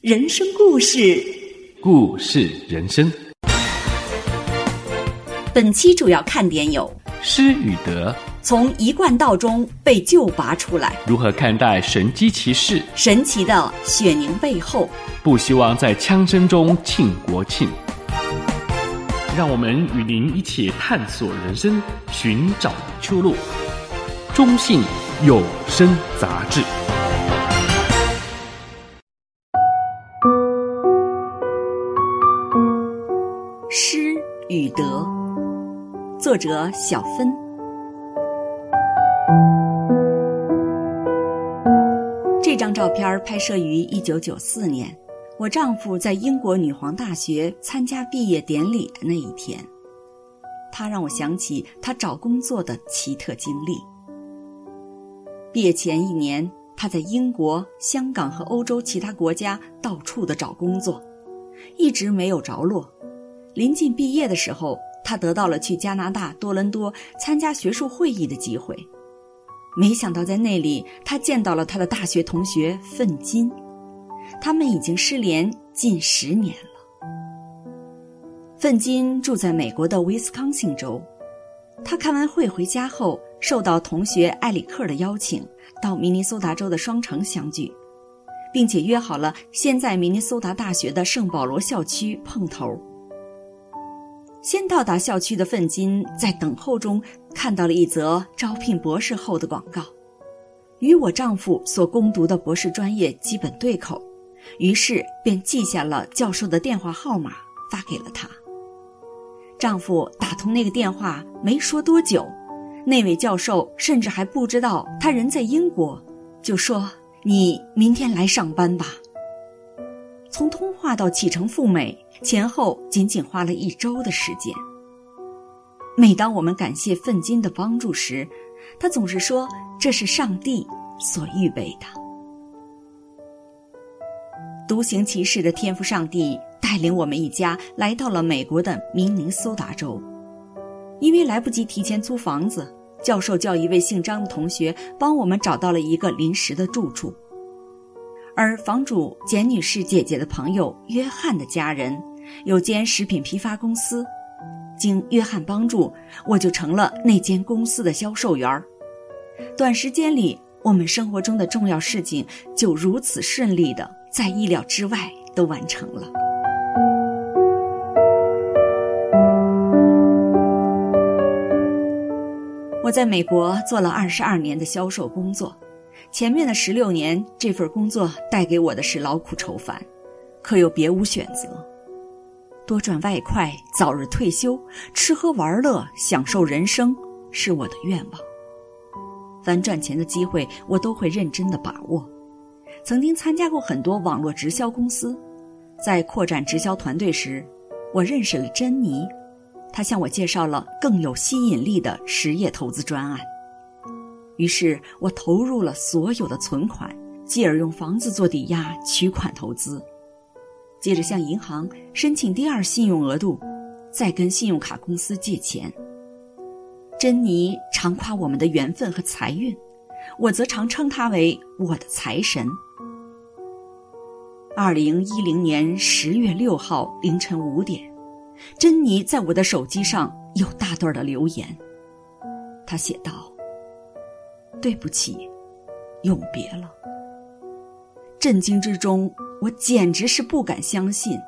人生故事，故事人生。本期主要看点有：失与得，从一贯道中被救拔出来；如何看待神机骑士，神奇的雪凝背后，不希望在枪声中庆国庆。让我们与您一起探索人生，寻找出路。中信有声杂志。作者小芬。这张照片拍摄于一九九四年，我丈夫在英国女皇大学参加毕业典礼的那一天。他让我想起他找工作的奇特经历。毕业前一年，他在英国、香港和欧洲其他国家到处的找工作，一直没有着落。临近毕业的时候，他得到了去加拿大多伦多参加学术会议的机会。没想到在那里，他见到了他的大学同学奋金，他们已经失联近十年了。奋金住在美国的威斯康星州，他开完会回家后，受到同学埃里克的邀请，到明尼苏达州的双城相聚，并且约好了先在明尼苏达大学的圣保罗校区碰头。先到达校区的奋金在等候中看到了一则招聘博士后的广告，与我丈夫所攻读的博士专业基本对口，于是便记下了教授的电话号码发给了他。丈夫打通那个电话没说多久，那位教授甚至还不知道他人在英国，就说：“你明天来上班吧。”从通话到启程赴美，前后仅仅花了一周的时间。每当我们感谢奋金的帮助时，他总是说这是上帝所预备的。独行其事的天赋上帝带领我们一家来到了美国的明尼苏达州。因为来不及提前租房子，教授叫一位姓张的同学帮我们找到了一个临时的住处。而房主简女士姐姐的朋友约翰的家人有间食品批发公司，经约翰帮助，我就成了那间公司的销售员儿。短时间里，我们生活中的重要事情就如此顺利的在意料之外都完成了。我在美国做了二十二年的销售工作。前面的十六年，这份工作带给我的是劳苦愁烦，可又别无选择。多赚外快，早日退休，吃喝玩乐，享受人生，是我的愿望。凡赚钱的机会，我都会认真的把握。曾经参加过很多网络直销公司，在扩展直销团队时，我认识了珍妮，她向我介绍了更有吸引力的实业投资专案。于是我投入了所有的存款，继而用房子做抵押取款投资，接着向银行申请第二信用额度，再跟信用卡公司借钱。珍妮常夸我们的缘分和财运，我则常称她为我的财神。二零一零年十月六号凌晨五点，珍妮在我的手机上有大段的留言，她写道。对不起，永别了。震惊之中，我简直是不敢相信。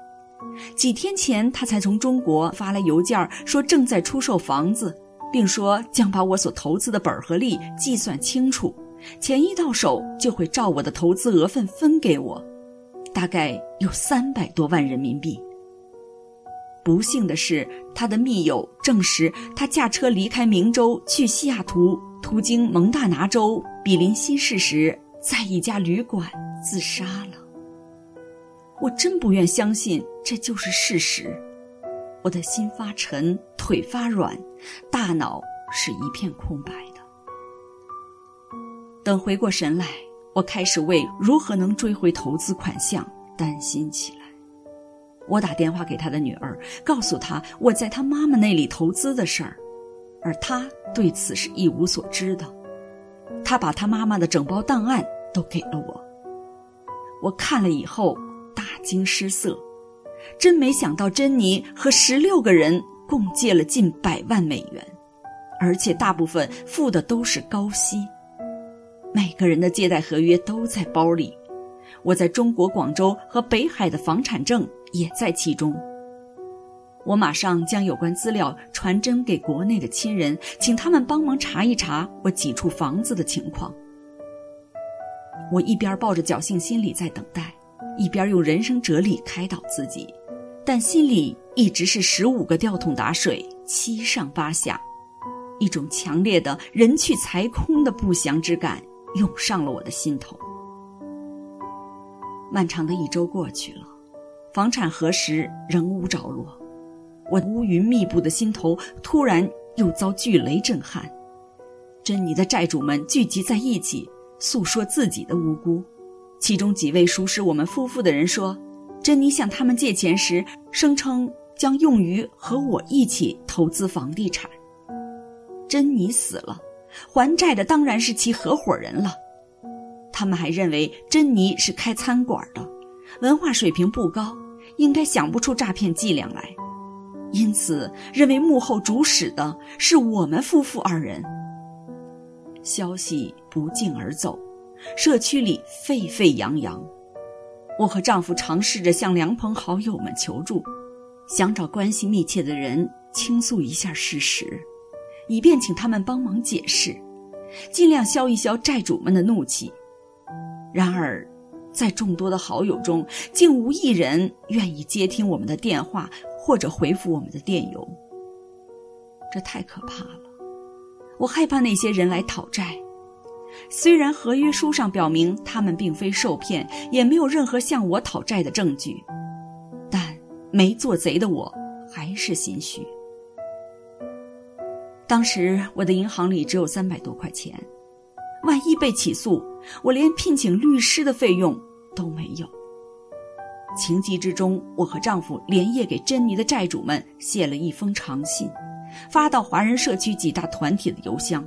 几天前，他才从中国发来邮件，说正在出售房子，并说将把我所投资的本和利计算清楚，钱一到手就会照我的投资额分分给我，大概有三百多万人民币。不幸的是，他的密友证实，他驾车离开明州去西雅图。途经蒙大拿州比林西市时，在一家旅馆自杀了。我真不愿相信这就是事实，我的心发沉，腿发软，大脑是一片空白的。等回过神来，我开始为如何能追回投资款项担心起来。我打电话给他的女儿，告诉她我在他妈妈那里投资的事儿。而他对此是一无所知的，他把他妈妈的整包档案都给了我。我看了以后大惊失色。真没想到，珍妮和十六个人共借了近百万美元，而且大部分付的都是高息。每个人的借贷合约都在包里，我在中国广州和北海的房产证也在其中。我马上将有关资料传真给国内的亲人，请他们帮忙查一查我几处房子的情况。我一边抱着侥幸心理在等待，一边用人生哲理开导自己，但心里一直是十五个吊桶打水，七上八下，一种强烈的人去财空的不祥之感涌上了我的心头。漫长的一周过去了，房产核实仍无着落。我乌云密布的心头突然又遭巨雷震撼，珍妮的债主们聚集在一起，诉说自己的无辜。其中几位熟识我们夫妇的人说，珍妮向他们借钱时，声称将用于和我一起投资房地产。珍妮死了，还债的当然是其合伙人了。他们还认为珍妮是开餐馆的，文化水平不高，应该想不出诈骗伎俩来。因此，认为幕后主使的是我们夫妇二人。消息不胫而走，社区里沸沸扬扬。我和丈夫尝试着向良朋好友们求助，想找关系密切的人倾诉一下事实，以便请他们帮忙解释，尽量消一消债主们的怒气。然而，在众多的好友中，竟无一人愿意接听我们的电话。或者回复我们的电邮，这太可怕了。我害怕那些人来讨债。虽然合约书上表明他们并非受骗，也没有任何向我讨债的证据，但没做贼的我还是心虚。当时我的银行里只有三百多块钱，万一被起诉，我连聘请律师的费用都没有。情急之中，我和丈夫连夜给珍妮的债主们写了一封长信，发到华人社区几大团体的邮箱。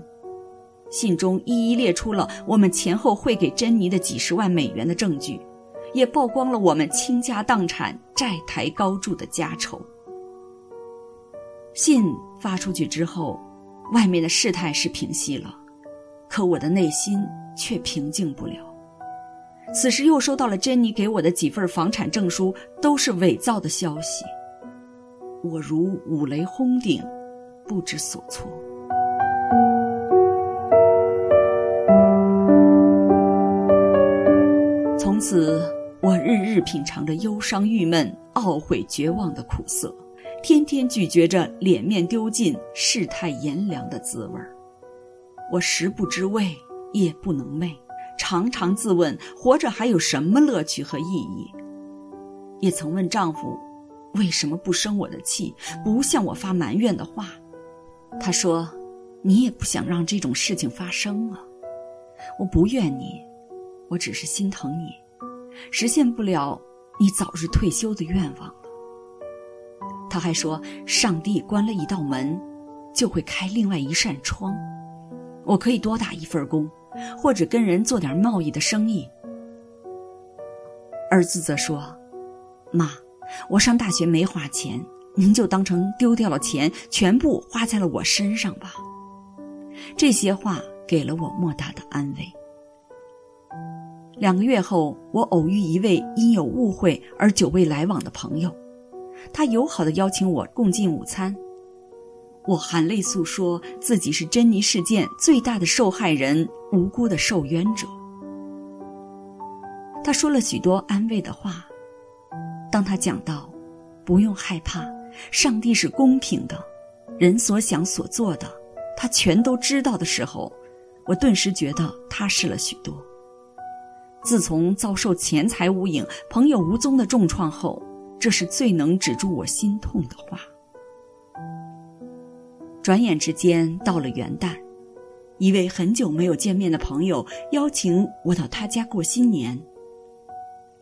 信中一一列出了我们前后汇给珍妮的几十万美元的证据，也曝光了我们倾家荡产、债台高筑的家丑。信发出去之后，外面的事态是平息了，可我的内心却平静不了。此时又收到了珍妮给我的几份房产证书，都是伪造的消息。我如五雷轰顶，不知所措。从此，我日日品尝着忧伤、郁闷、懊悔、绝望的苦涩，天天咀嚼着脸面丢尽、世态炎凉的滋味儿。我食不知味，夜不能寐。常常自问，活着还有什么乐趣和意义？也曾问丈夫，为什么不生我的气，不向我发埋怨的话？他说：“你也不想让这种事情发生啊。”我不怨你，我只是心疼你，实现不了你早日退休的愿望了。他还说：“上帝关了一道门，就会开另外一扇窗，我可以多打一份工。”或者跟人做点贸易的生意。儿子则说：“妈，我上大学没花钱，您就当成丢掉了钱，全部花在了我身上吧。”这些话给了我莫大的安慰。两个月后，我偶遇一位因有误会而久未来往的朋友，他友好地邀请我共进午餐。我含泪诉说自己是珍妮事件最大的受害人，无辜的受冤者。他说了许多安慰的话。当他讲到“不用害怕，上帝是公平的，人所想所做的，他全都知道”的时候，我顿时觉得踏实了许多。自从遭受钱财无影、朋友无踪的重创后，这是最能止住我心痛的话。转眼之间到了元旦，一位很久没有见面的朋友邀请我到他家过新年。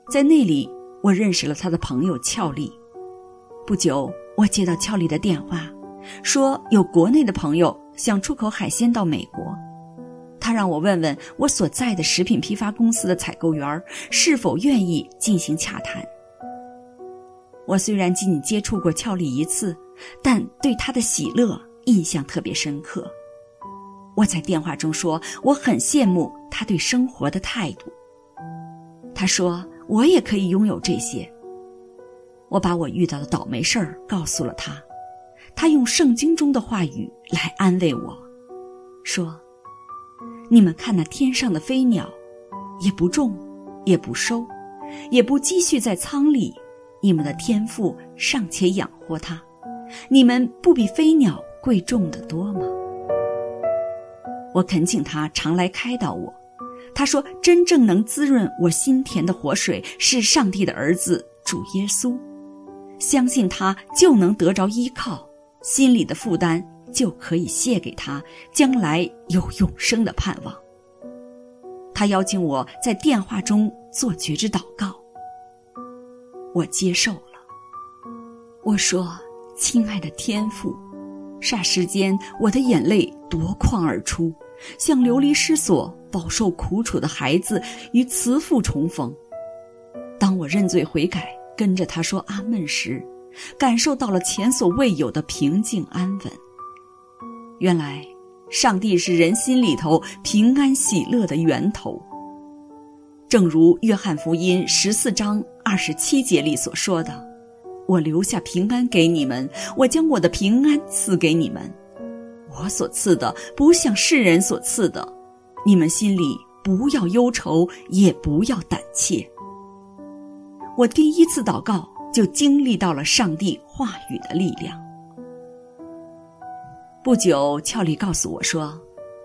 在那里，我认识了他的朋友俏丽。不久，我接到俏丽的电话，说有国内的朋友想出口海鲜到美国，他让我问问我所在的食品批发公司的采购员是否愿意进行洽谈。我虽然仅仅接触过俏丽一次，但对她的喜乐印象特别深刻。我在电话中说，我很羡慕她对生活的态度。她说，我也可以拥有这些。我把我遇到的倒霉事儿告诉了他，他用圣经中的话语来安慰我，说：“你们看那天上的飞鸟，也不种，也不收，也不积蓄在仓里。”你们的天父尚且养活他，你们不比飞鸟贵重得多吗？我恳请他常来开导我。他说：“真正能滋润我心田的活水是上帝的儿子主耶稣，相信他就能得着依靠，心里的负担就可以卸给他，将来有永生的盼望。”他邀请我在电话中做觉知祷告。我接受了。我说：“亲爱的天父，霎时间我的眼泪夺眶而出，像流离失所、饱受苦楚的孩子与慈父重逢。当我认罪悔改，跟着他说阿门时，感受到了前所未有的平静安稳。原来，上帝是人心里头平安喜乐的源头。”正如约翰福音十四章二十七节里所说的：“我留下平安给你们，我将我的平安赐给你们。我所赐的不像世人所赐的，你们心里不要忧愁，也不要胆怯。”我第一次祷告就经历到了上帝话语的力量。不久，俏丽告诉我说，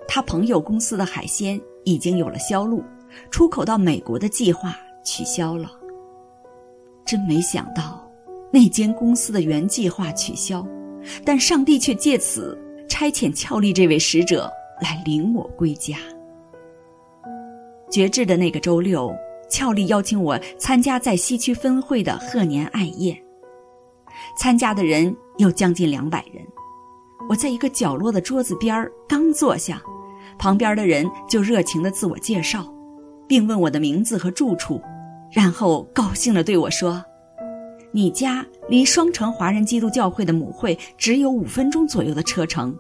她朋友公司的海鲜已经有了销路。出口到美国的计划取消了，真没想到，那间公司的原计划取消，但上帝却借此差遣俏丽这位使者来领我归家。绝志的那个周六，俏丽邀请我参加在西区分会的贺年爱宴，参加的人有将近两百人。我在一个角落的桌子边刚坐下，旁边的人就热情地自我介绍。并问我的名字和住处，然后高兴地对我说：“你家离双城华人基督教会的母会只有五分钟左右的车程。”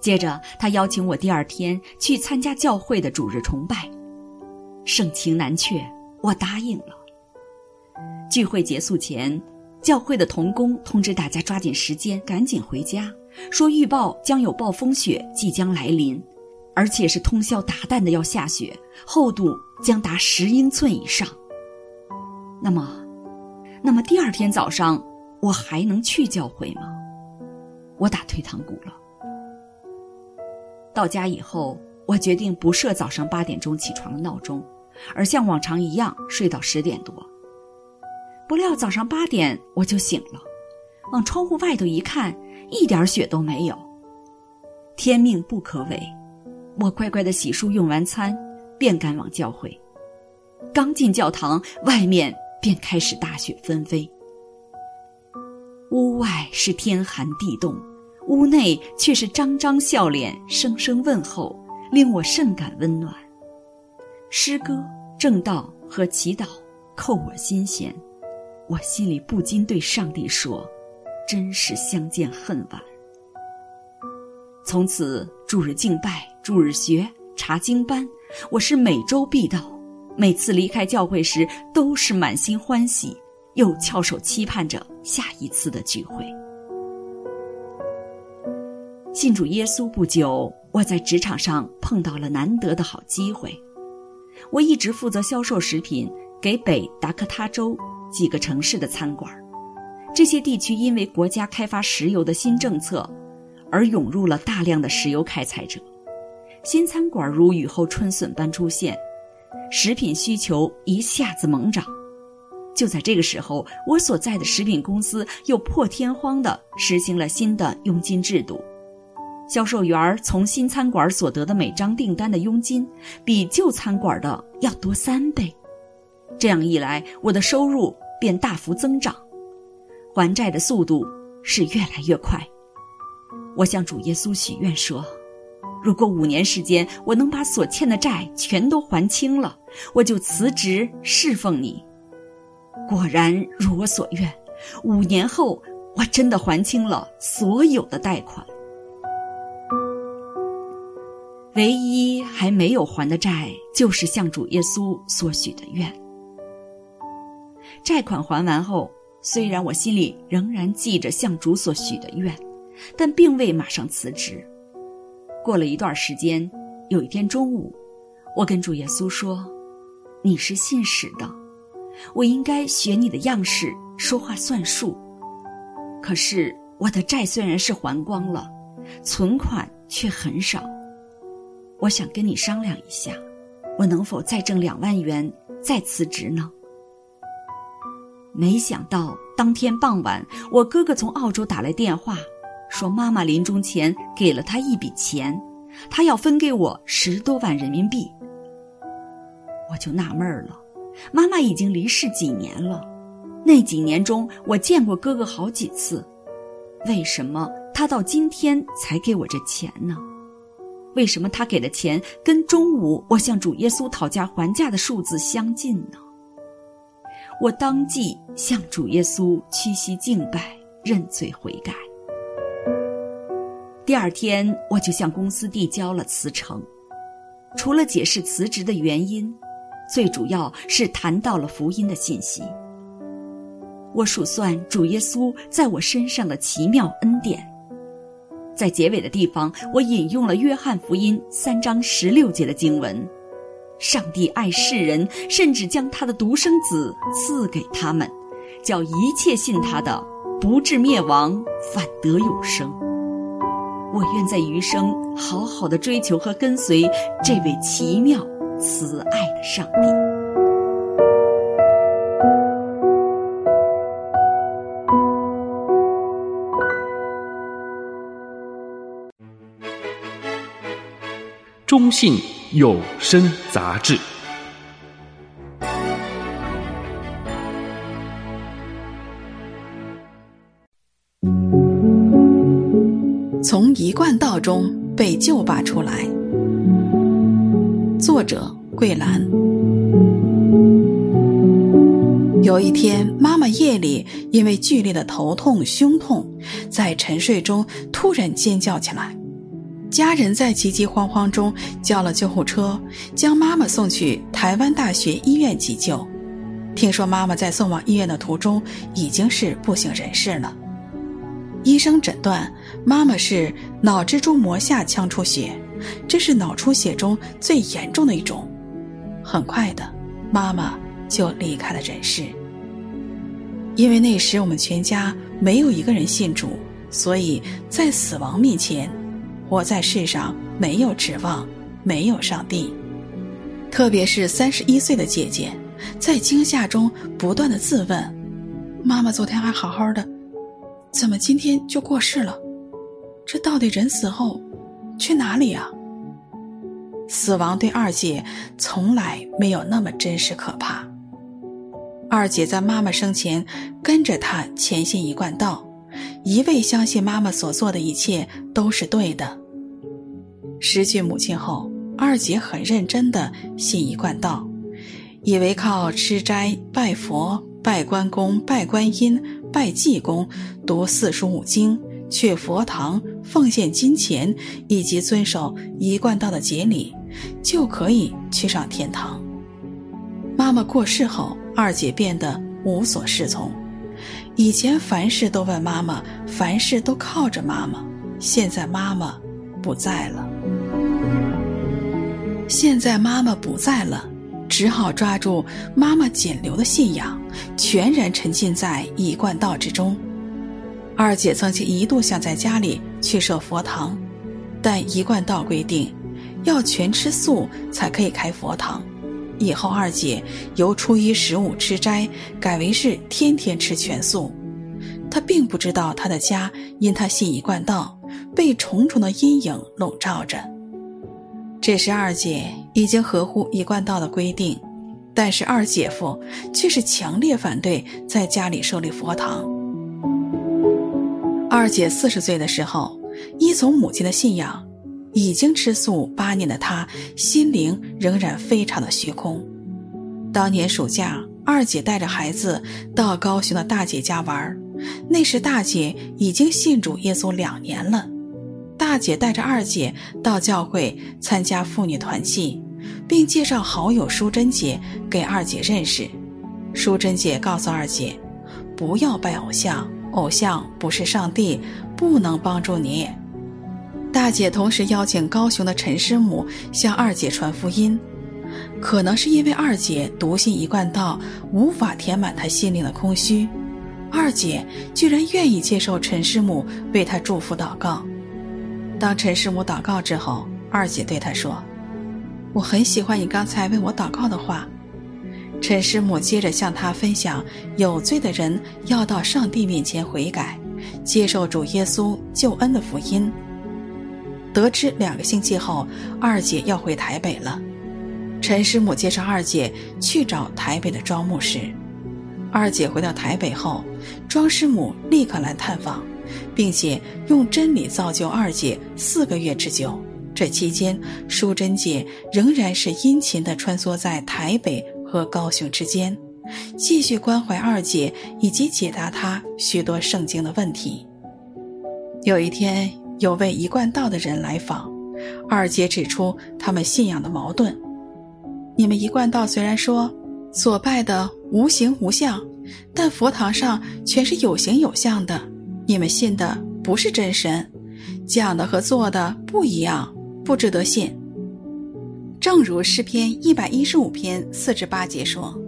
接着，他邀请我第二天去参加教会的主日崇拜。盛情难却，我答应了。聚会结束前，教会的童工通知大家抓紧时间，赶紧回家，说预报将有暴风雪即将来临。而且是通宵达旦的要下雪，厚度将达十英寸以上。那么，那么第二天早上我还能去教会吗？我打退堂鼓了。到家以后，我决定不设早上八点钟起床的闹钟，而像往常一样睡到十点多。不料早上八点我就醒了，往窗户外头一看，一点雪都没有。天命不可违。我乖乖的洗漱，用完餐，便赶往教会。刚进教堂，外面便开始大雪纷飞。屋外是天寒地冻，屋内却是张张笑脸，声声问候，令我甚感温暖。诗歌、正道和祈祷扣我心弦，我心里不禁对上帝说：“真是相见恨晚。”从此，主日敬拜、主日学、查经班，我是每周必到。每次离开教会时，都是满心欢喜，又翘首期盼着下一次的聚会。信主耶稣不久，我在职场上碰到了难得的好机会。我一直负责销售食品给北达科他州几个城市的餐馆，这些地区因为国家开发石油的新政策。而涌入了大量的石油开采者，新餐馆如雨后春笋般出现，食品需求一下子猛涨。就在这个时候，我所在的食品公司又破天荒地实行了新的佣金制度，销售员从新餐馆所得的每张订单的佣金比旧餐馆的要多三倍。这样一来，我的收入便大幅增长，还债的速度是越来越快。我向主耶稣许愿说：“如果五年时间我能把所欠的债全都还清了，我就辞职侍奉你。”果然如我所愿，五年后我真的还清了所有的贷款。唯一还没有还的债，就是向主耶稣所许的愿。债款还完后，虽然我心里仍然记着向主所许的愿，但并未马上辞职。过了一段时间，有一天中午，我跟主耶稣说：“你是信使的，我应该学你的样式，说话算数。可是我的债虽然是还光了，存款却很少。”我想跟你商量一下，我能否再挣两万元再辞职呢？没想到当天傍晚，我哥哥从澳洲打来电话，说妈妈临终前给了他一笔钱，他要分给我十多万人民币。我就纳闷了，妈妈已经离世几年了，那几年中我见过哥哥好几次，为什么他到今天才给我这钱呢？为什么他给的钱跟中午我向主耶稣讨价还价的数字相近呢？我当即向主耶稣屈膝敬拜，认罪悔改。第二天，我就向公司递交了辞呈。除了解释辞职的原因，最主要是谈到了福音的信息。我数算主耶稣在我身上的奇妙恩典。在结尾的地方，我引用了《约翰福音》三章十六节的经文：“上帝爱世人，甚至将他的独生子赐给他们，叫一切信他的不至灭亡，反得永生。”我愿在余生好好的追求和跟随这位奇妙慈爱的上帝。中信有声杂志。从一贯道中被救拔出来。作者：桂兰。有一天，妈妈夜里因为剧烈的头痛、胸痛，在沉睡中突然尖叫起来。家人在急急慌慌中叫了救护车，将妈妈送去台湾大学医院急救。听说妈妈在送往医院的途中已经是不省人事了。医生诊断妈妈是脑蜘蛛膜下腔出血，这是脑出血中最严重的一种。很快的，妈妈就离开了人世。因为那时我们全家没有一个人信主，所以在死亡面前。活在世上没有指望，没有上帝。特别是三十一岁的姐姐，在惊吓中不断的自问：“妈妈昨天还好好的，怎么今天就过世了？这到底人死后去哪里啊？”死亡对二姐从来没有那么真实可怕。二姐在妈妈生前跟着她前行一贯道。一味相信妈妈所做的一切都是对的。失去母亲后，二姐很认真的信一贯道，以为靠吃斋、拜佛、拜关公、拜观音、拜济公、读四书五经、去佛堂、奉献金钱以及遵守一贯道的节礼，就可以去上天堂。妈妈过世后，二姐变得无所适从。以前凡事都问妈妈，凡事都靠着妈妈。现在妈妈不在了，现在妈妈不在了，只好抓住妈妈仅留的信仰，全然沉浸在一贯道之中。二姐曾经一度想在家里去设佛堂，但一贯道规定，要全吃素才可以开佛堂。以后，二姐由初一十五吃斋改为是天天吃全素。她并不知道，她的家因她信一贯道，被重重的阴影笼罩着。这时，二姐已经合乎一贯道的规定，但是二姐夫却是强烈反对在家里设立佛堂。二姐四十岁的时候，依从母亲的信仰。已经吃素八年的他，心灵仍然非常的虚空。当年暑假，二姐带着孩子到高雄的大姐家玩。那时大姐已经信主耶稣两年了。大姐带着二姐到教会参加妇女团契，并介绍好友淑珍姐给二姐认识。淑珍姐告诉二姐，不要拜偶像，偶像不是上帝，不能帮助你。大姐同时邀请高雄的陈师母向二姐传福音。可能是因为二姐笃信一贯道，无法填满她心灵的空虚，二姐居然愿意接受陈师母为她祝福祷告。当陈师母祷告之后，二姐对她说：“我很喜欢你刚才为我祷告的话。”陈师母接着向她分享有罪的人要到上帝面前悔改，接受主耶稣救恩的福音。得知两个星期后，二姐要回台北了。陈师母介绍二姐去找台北的庄牧师。二姐回到台北后，庄师母立刻来探访，并且用真理造就二姐四个月之久。这期间，淑珍姐仍然是殷勤地穿梭在台北和高雄之间，继续关怀二姐以及解答她许多圣经的问题。有一天，有位一贯道的人来访，二姐指出他们信仰的矛盾。你们一贯道虽然说所拜的无形无相，但佛堂上全是有形有相的。你们信的不是真神，讲的和做的不一样，不值得信。正如诗篇一百一十五篇四至八节说：“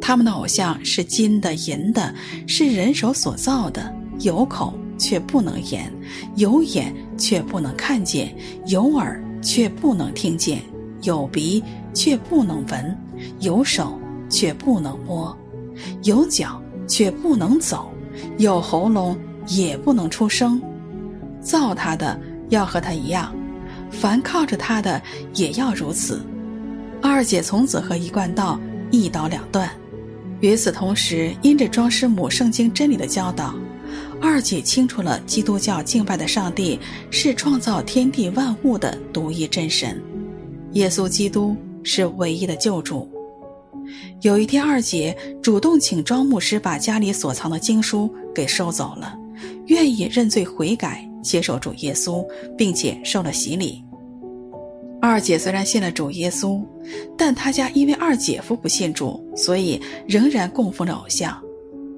他们的偶像是金的、银的，是人手所造的，有口却不能言，有眼却不能看见，有耳却不能听见，有鼻。”却不能闻，有手却不能摸，有脚却不能走，有喉咙也不能出声。造他的要和他一样，凡靠着他的也要如此。二姐从此和一贯道一刀两断。与此同时，因着庄师母圣经真理的教导，二姐清楚了基督教敬拜的上帝是创造天地万物的独一真神，耶稣基督。是唯一的救主。有一天，二姐主动请庄牧师把家里所藏的经书给收走了，愿意认罪悔改，接受主耶稣，并且受了洗礼。二姐虽然信了主耶稣，但她家因为二姐夫不信主，所以仍然供奉着偶像。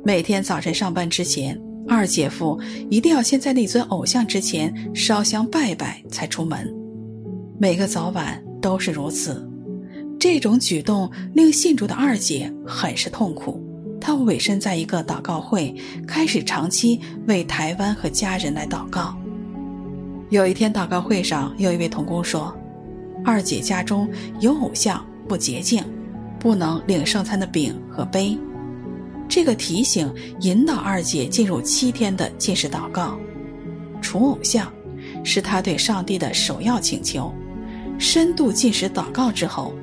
每天早晨上班之前，二姐夫一定要先在那尊偶像之前烧香拜拜才出门，每个早晚都是如此。这种举动令信主的二姐很是痛苦，她委身在一个祷告会，开始长期为台湾和家人来祷告。有一天祷告会上，有一位童工说：“二姐家中有偶像，不洁净，不能领圣餐的饼和杯。”这个提醒引导二姐进入七天的禁食祷告，除偶像是她对上帝的首要请求。深度禁食祷告之后。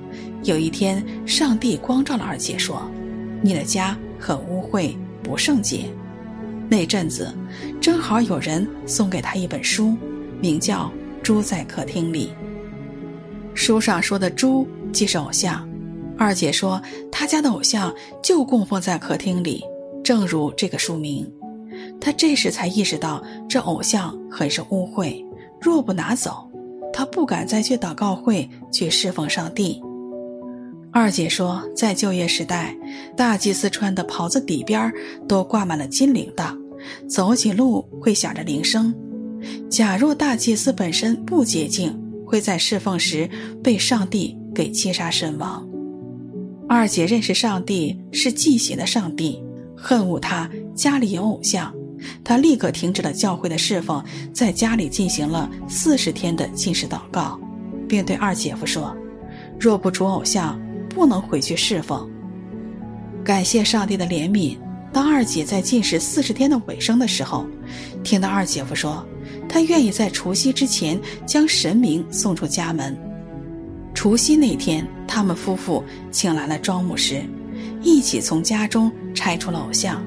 有一天，上帝光照了二姐，说：“你的家很污秽，不圣洁。”那阵子，正好有人送给她一本书，名叫《猪在客厅里》。书上说的猪即是偶像。二姐说，她家的偶像就供奉在客厅里，正如这个书名。她这时才意识到，这偶像很是污秽，若不拿走，她不敢再去祷告会去侍奉上帝。二姐说，在旧约时代，大祭司穿的袍子底边都挂满了金铃铛，走起路会响着铃声。假若大祭司本身不洁净，会在侍奉时被上帝给击杀身亡。二姐认识上帝是忌邪的上帝，恨恶他家里有偶像，她立刻停止了教会的侍奉，在家里进行了四十天的禁食祷告，并对二姐夫说：“若不除偶像。”不能回去侍奉。感谢上帝的怜悯，当二姐在禁食四十天的尾声的时候，听到二姐夫说，他愿意在除夕之前将神明送出家门。除夕那天，他们夫妇请来了庄牧师，一起从家中拆除了偶像。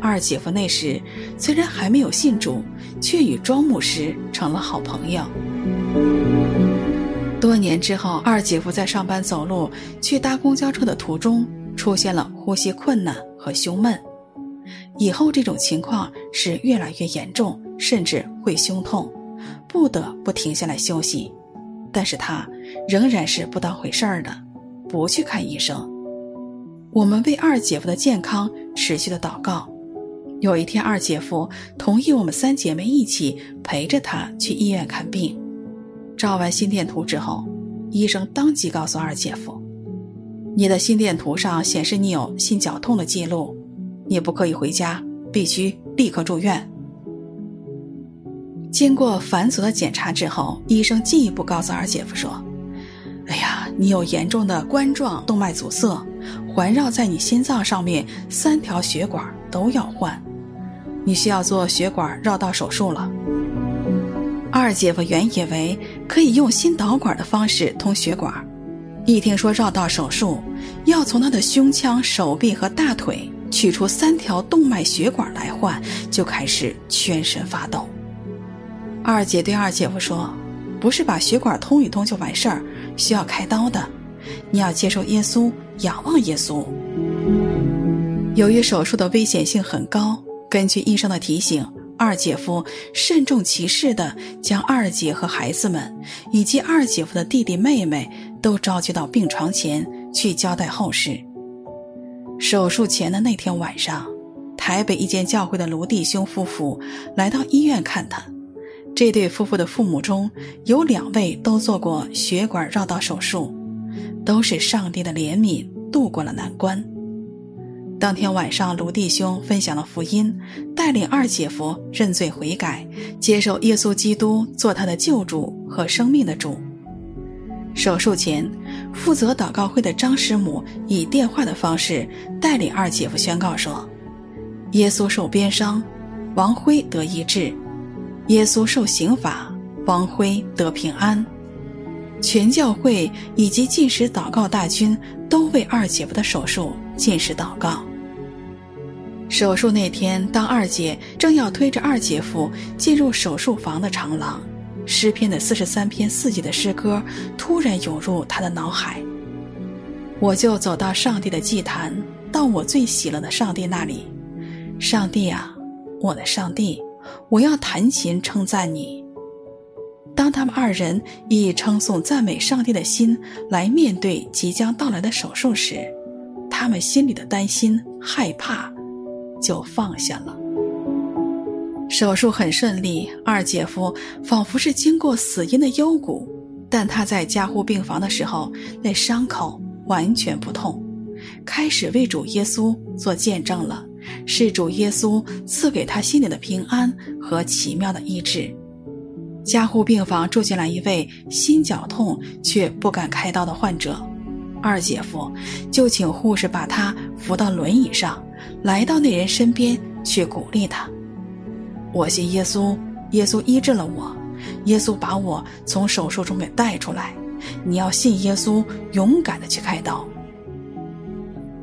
二姐夫那时虽然还没有信主，却与庄牧师成了好朋友。多年之后，二姐夫在上班走路去搭公交车的途中，出现了呼吸困难和胸闷。以后这种情况是越来越严重，甚至会胸痛，不得不停下来休息。但是他仍然是不当回事儿的，不去看医生。我们为二姐夫的健康持续的祷告。有一天，二姐夫同意我们三姐妹一起陪着他去医院看病。照完心电图之后，医生当即告诉二姐夫：“你的心电图上显示你有心绞痛的记录，你不可以回家，必须立刻住院。”经过繁琐的检查之后，医生进一步告诉二姐夫说：“哎呀，你有严重的冠状动脉阻塞，环绕在你心脏上面三条血管都要换，你需要做血管绕道手术了。”二姐夫原以为可以用心导管的方式通血管，一听说绕道手术要从他的胸腔、手臂和大腿取出三条动脉血管来换，就开始全身发抖。二姐对二姐夫说：“不是把血管通一通就完事儿，需要开刀的。你要接受耶稣，仰望耶稣。由于手术的危险性很高，根据医生的提醒。”二姐夫慎重其事地将二姐和孩子们，以及二姐夫的弟弟妹妹都召集到病床前去交代后事。手术前的那天晚上，台北一间教会的卢弟兄夫妇来到医院看他。这对夫妇的父母中有两位都做过血管绕道手术，都是上帝的怜悯度过了难关。当天晚上，卢弟兄分享了福音，带领二姐夫认罪悔改，接受耶稣基督做他的救主和生命的主。手术前，负责祷告会的张师母以电话的方式带领二姐夫宣告说：“耶稣受鞭伤，王辉得医治；耶稣受刑罚，王辉得平安。”全教会以及禁食祷告大军都为二姐夫的手术进食祷告。手术那天，当二姐正要推着二姐夫进入手术房的长廊，诗篇的四十三篇四节的诗歌突然涌入他的脑海。我就走到上帝的祭坛，到我最喜乐的上帝那里。上帝啊，我的上帝，我要弹琴称赞你。当他们二人以称颂赞美上帝的心来面对即将到来的手术时，他们心里的担心、害怕就放下了。手术很顺利，二姐夫仿佛是经过死荫的幽谷，但他在加护病房的时候，那伤口完全不痛，开始为主耶稣做见证了，是主耶稣赐给他心里的平安和奇妙的医治。加护病房住进来一位心绞痛却不敢开刀的患者，二姐夫就请护士把他扶到轮椅上，来到那人身边去鼓励他。我信耶稣，耶稣医治了我，耶稣把我从手术中给带出来。你要信耶稣，勇敢的去开刀。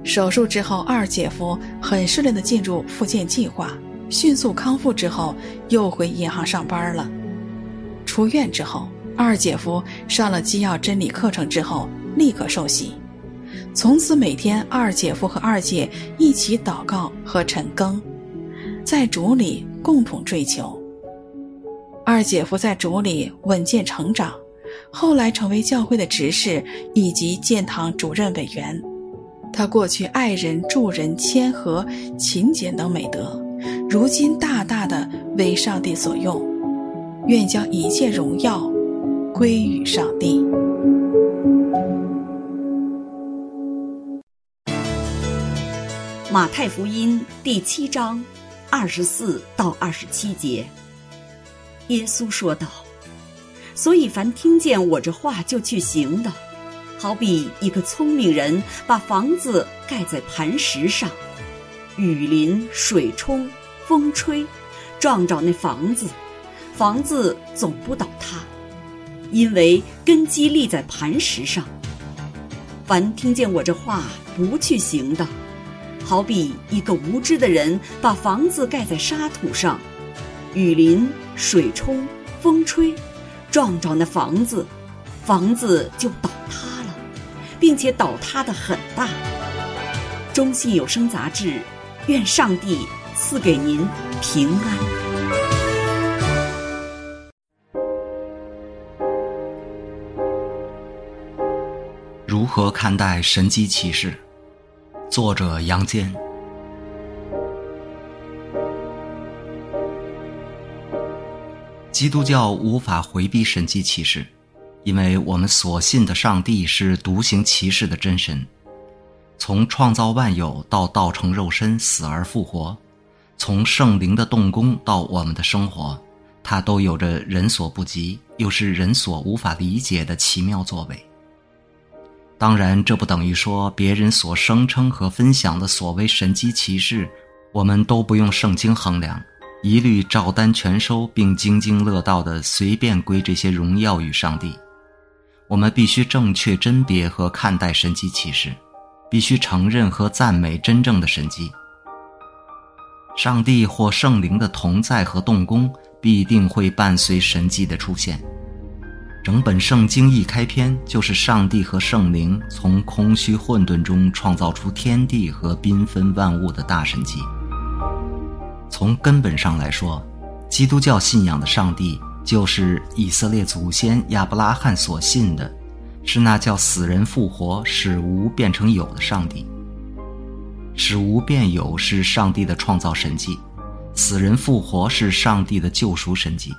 手术之后，二姐夫很顺利的进入复健计划，迅速康复之后，又回银行上班了。出院之后，二姐夫上了基要真理课程之后，立刻受洗。从此每天，二姐夫和二姐一起祷告和晨更，在主里共同追求。二姐夫在主里稳健成长，后来成为教会的执事以及建堂主任委员。他过去爱人、助人、谦和、勤俭等美德，如今大大的为上帝所用。愿将一切荣耀归于上帝。马太福音第七章二十四到二十七节，耶稣说道：“所以凡听见我这话就去行的，好比一个聪明人把房子盖在磐石上，雨淋、水冲、风吹，撞着那房子。”房子总不倒塌，因为根基立在磐石上。凡听见我这话不去行的，好比一个无知的人把房子盖在沙土上，雨淋、水冲、风吹，撞着那房子，房子就倒塌，并且倒塌得很大。中信有声杂志，愿上帝赐给您平安。如何看待神迹奇事？作者杨坚。基督教无法回避神迹奇事，因为我们所信的上帝是独行奇事的真神。从创造万有到道成肉身、死而复活，从圣灵的动工到我们的生活，他都有着人所不及，又是人所无法理解的奇妙作为。当然，这不等于说别人所声称和分享的所谓神迹奇事，我们都不用圣经衡量，一律照单全收，并津津乐道地随便归这些荣耀与上帝。我们必须正确甄别和看待神迹启示，必须承认和赞美真正的神迹。上帝或圣灵的同在和动工，必定会伴随神迹的出现。整本圣经一开篇就是上帝和圣灵从空虚混沌中创造出天地和缤纷万物的大神迹。从根本上来说，基督教信仰的上帝就是以色列祖先亚伯拉罕所信的，是那叫死人复活、使无变成有的上帝。使无变有是上帝的创造神迹，死人复活是上帝的救赎神迹。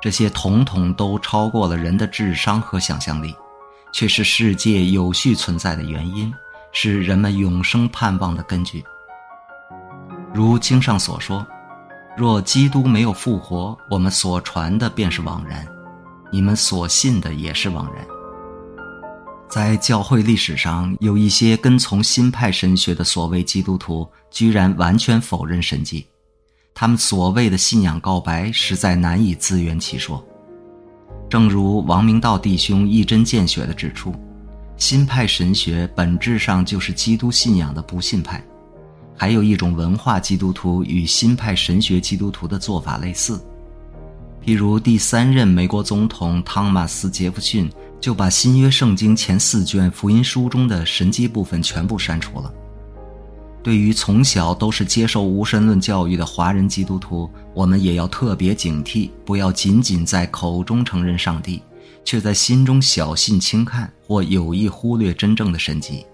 这些统统都超过了人的智商和想象力，却是世界有序存在的原因，是人们永生盼望的根据。如经上所说：“若基督没有复活，我们所传的便是枉然，你们所信的也是枉然。”在教会历史上，有一些跟从新派神学的所谓基督徒，居然完全否认神迹。他们所谓的信仰告白，实在难以自圆其说。正如王明道弟兄一针见血地指出，新派神学本质上就是基督信仰的不信派。还有一种文化基督徒与新派神学基督徒的做法类似，譬如第三任美国总统汤马斯·杰弗逊就把新约圣经前四卷福音书中的神迹部分全部删除了。对于从小都是接受无神论教育的华人基督徒，我们也要特别警惕，不要仅仅在口中承认上帝，却在心中小信轻看或有意忽略真正的神迹。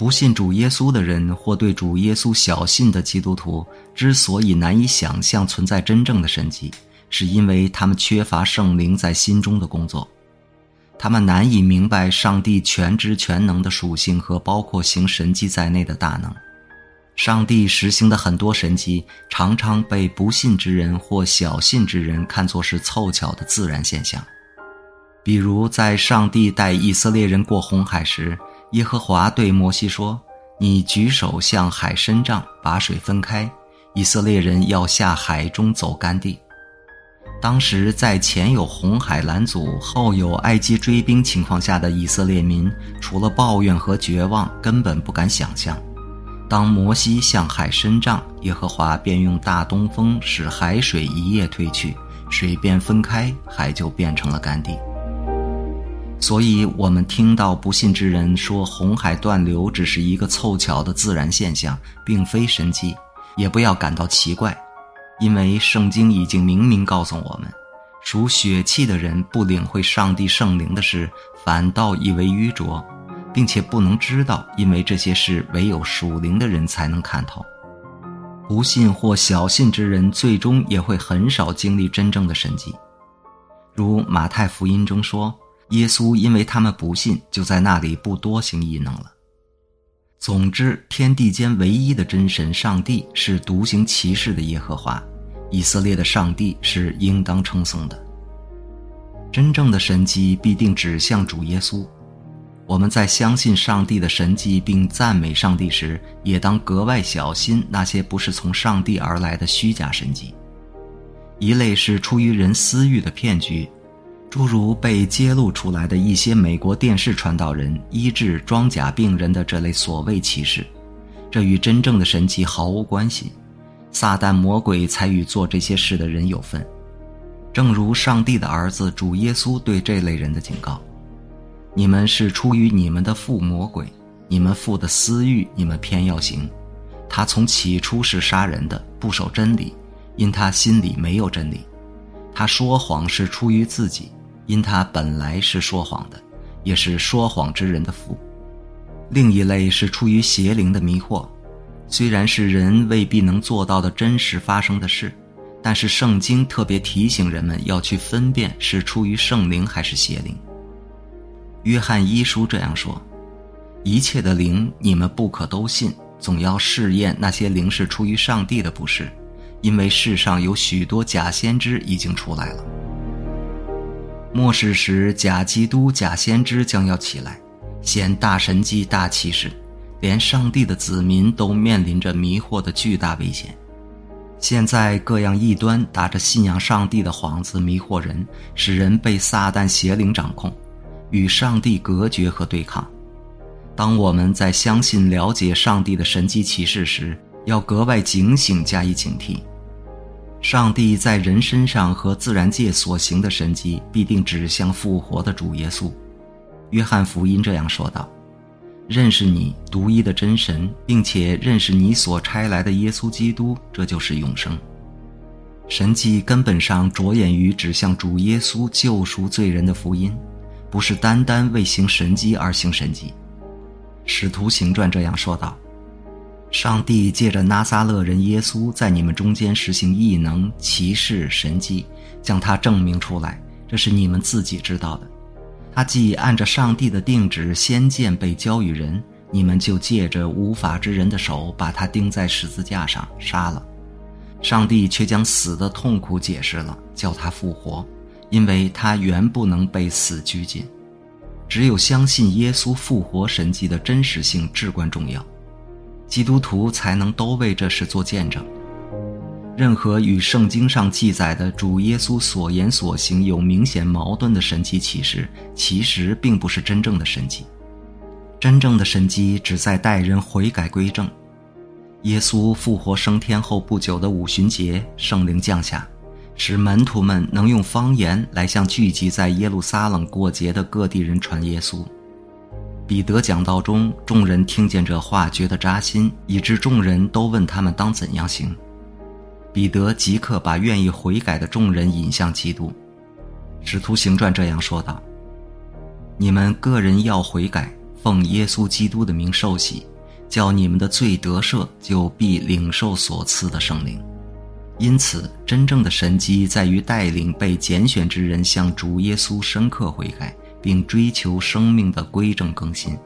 不信主耶稣的人或对主耶稣小信的基督徒，之所以难以想象存在真正的神迹，是因为他们缺乏圣灵在心中的工作，他们难以明白上帝全知全能的属性和包括行神迹在内的大能。上帝实行的很多神迹，常常被不信之人或小信之人看作是凑巧的自然现象。比如，在上帝带以色列人过红海时，耶和华对摩西说：“你举手向海伸杖，把水分开，以色列人要下海中走干地。”当时在前有红海拦阻，后有埃及追兵情况下的以色列民，除了抱怨和绝望，根本不敢想象。当摩西向海伸杖，耶和华便用大东风使海水一夜退去，水便分开，海就变成了干地。所以，我们听到不信之人说红海断流只是一个凑巧的自然现象，并非神迹，也不要感到奇怪，因为圣经已经明明告诉我们，属血气的人不领会上帝圣灵的事，反倒以为愚拙。并且不能知道，因为这些事唯有属灵的人才能看透。不信或小信之人，最终也会很少经历真正的神迹。如马太福音中说，耶稣因为他们不信，就在那里不多行异能了。总之，天地间唯一的真神上帝是独行奇事的耶和华，以色列的上帝是应当称颂的。真正的神迹必定指向主耶稣。我们在相信上帝的神迹并赞美上帝时，也当格外小心那些不是从上帝而来的虚假神迹。一类是出于人私欲的骗局，诸如被揭露出来的一些美国电视传道人医治装甲病人的这类所谓奇事，这与真正的神奇毫无关系。撒旦魔鬼才与做这些事的人有份，正如上帝的儿子主耶稣对这类人的警告。你们是出于你们的父魔鬼，你们父的私欲，你们偏要行。他从起初是杀人的，不守真理，因他心里没有真理。他说谎是出于自己，因他本来是说谎的，也是说谎之人的福。另一类是出于邪灵的迷惑，虽然是人未必能做到的真实发生的事，但是圣经特别提醒人们要去分辨是出于圣灵还是邪灵。约翰一书这样说。一切的灵，你们不可都信，总要试验那些灵是出于上帝的，不是，因为世上有许多假先知已经出来了。末世时，假基督、假先知将要起来，显大神迹、大奇事，连上帝的子民都面临着迷惑的巨大危险。现在各样异端打着信仰上帝的幌子迷惑人，使人被撒旦邪灵掌控，与上帝隔绝和对抗。当我们在相信、了解上帝的神迹奇事时，要格外警醒，加以警惕。上帝在人身上和自然界所行的神迹，必定指向复活的主耶稣。约翰福音这样说道：“认识你独一的真神，并且认识你所差来的耶稣基督，这就是永生。”神迹根本上着眼于指向主耶稣救赎罪人的福音，不是单单为行神迹而行神迹。使徒行传这样说道：“上帝借着拿撒勒人耶稣在你们中间实行异能、奇事、神迹，将他证明出来，这是你们自己知道的。他既按着上帝的定旨先见被交与人，你们就借着无法之人的手把他钉在十字架上杀了。上帝却将死的痛苦解释了，叫他复活，因为他原不能被死拘禁。”只有相信耶稣复活神迹的真实性至关重要，基督徒才能都为这事做见证。任何与圣经上记载的主耶稣所言所行有明显矛盾的神迹启示，其实并不是真正的神迹。真正的神迹只在带人悔改归正。耶稣复活升天后不久的五旬节，圣灵降下。使门徒们能用方言来向聚集在耶路撒冷过节的各地人传耶稣。彼得讲道中，众人听见这话，觉得扎心，以致众人都问他们当怎样行。彼得即刻把愿意悔改的众人引向基督。使徒行传这样说道：“你们个人要悔改，奉耶稣基督的名受洗，叫你们的罪得赦，就必领受所赐的圣灵。”因此，真正的神迹在于带领被拣选之人向主耶稣深刻悔改，并追求生命的归正更新。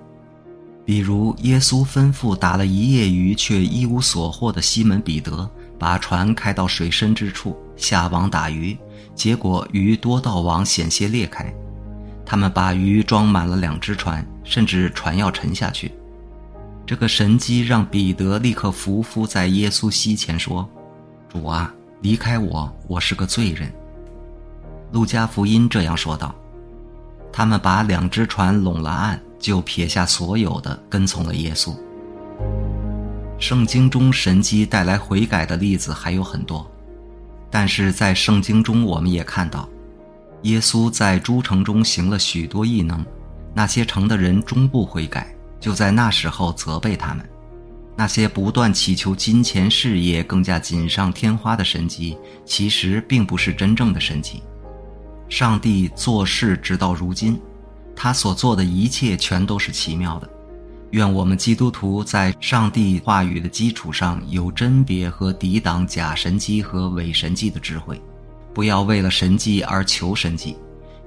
比如，耶稣吩咐打了一夜鱼却一无所获的西门彼得，把船开到水深之处下网打鱼，结果鱼多到网险些裂开。他们把鱼装满了两只船，甚至船要沉下去。这个神迹让彼得立刻伏伏在耶稣膝前说。主啊，离开我，我是个罪人。路加福音这样说道：“他们把两只船拢了岸，就撇下所有的，跟从了耶稣。”圣经中神迹带来悔改的例子还有很多，但是在圣经中我们也看到，耶稣在诸城中行了许多异能，那些城的人终不悔改，就在那时候责备他们。那些不断祈求金钱、事业更加锦上添花的神迹，其实并不是真正的神迹。上帝做事直到如今，他所做的一切全都是奇妙的。愿我们基督徒在上帝话语的基础上有甄别和抵挡假神迹和伪神迹的智慧，不要为了神迹而求神迹，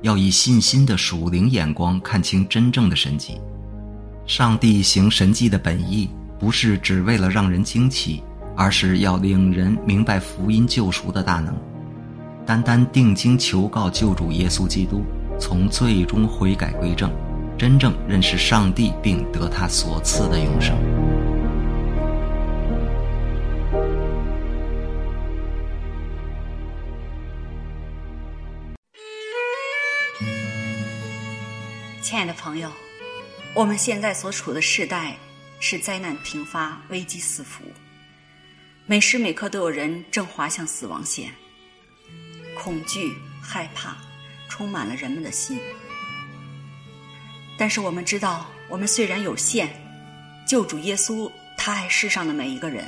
要以信心的属灵眼光看清真正的神迹。上帝行神迹的本意。不是只为了让人惊奇，而是要令人明白福音救赎的大能。单单定睛求告救主耶稣基督，从最终悔改归正，真正认识上帝，并得他所赐的永生。亲爱的朋友，我们现在所处的时代。是灾难频发、危机四伏，每时每刻都有人正滑向死亡线，恐惧、害怕充满了人们的心。但是我们知道，我们虽然有限，救主耶稣，他爱世上的每一个人，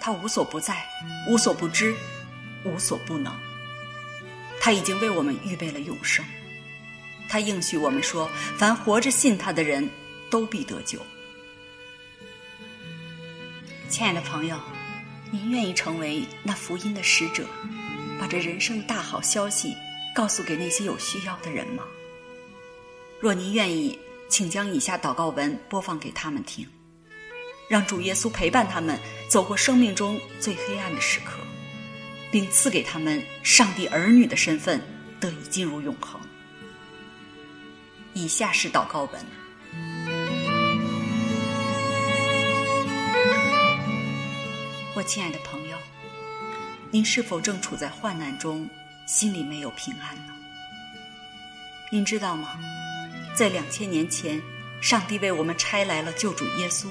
他无所不在，无所不知，无所不能。他已经为我们预备了永生。他应许我们说：“凡活着信他的人，都必得救。”亲爱的朋友，您愿意成为那福音的使者，把这人生的大好消息告诉给那些有需要的人吗？若您愿意，请将以下祷告文播放给他们听，让主耶稣陪伴他们走过生命中最黑暗的时刻，并赐给他们上帝儿女的身份，得以进入永恒。以下是祷告文：我亲爱的朋友，您是否正处在患难中，心里没有平安呢？您知道吗？在两千年前，上帝为我们差来了救主耶稣。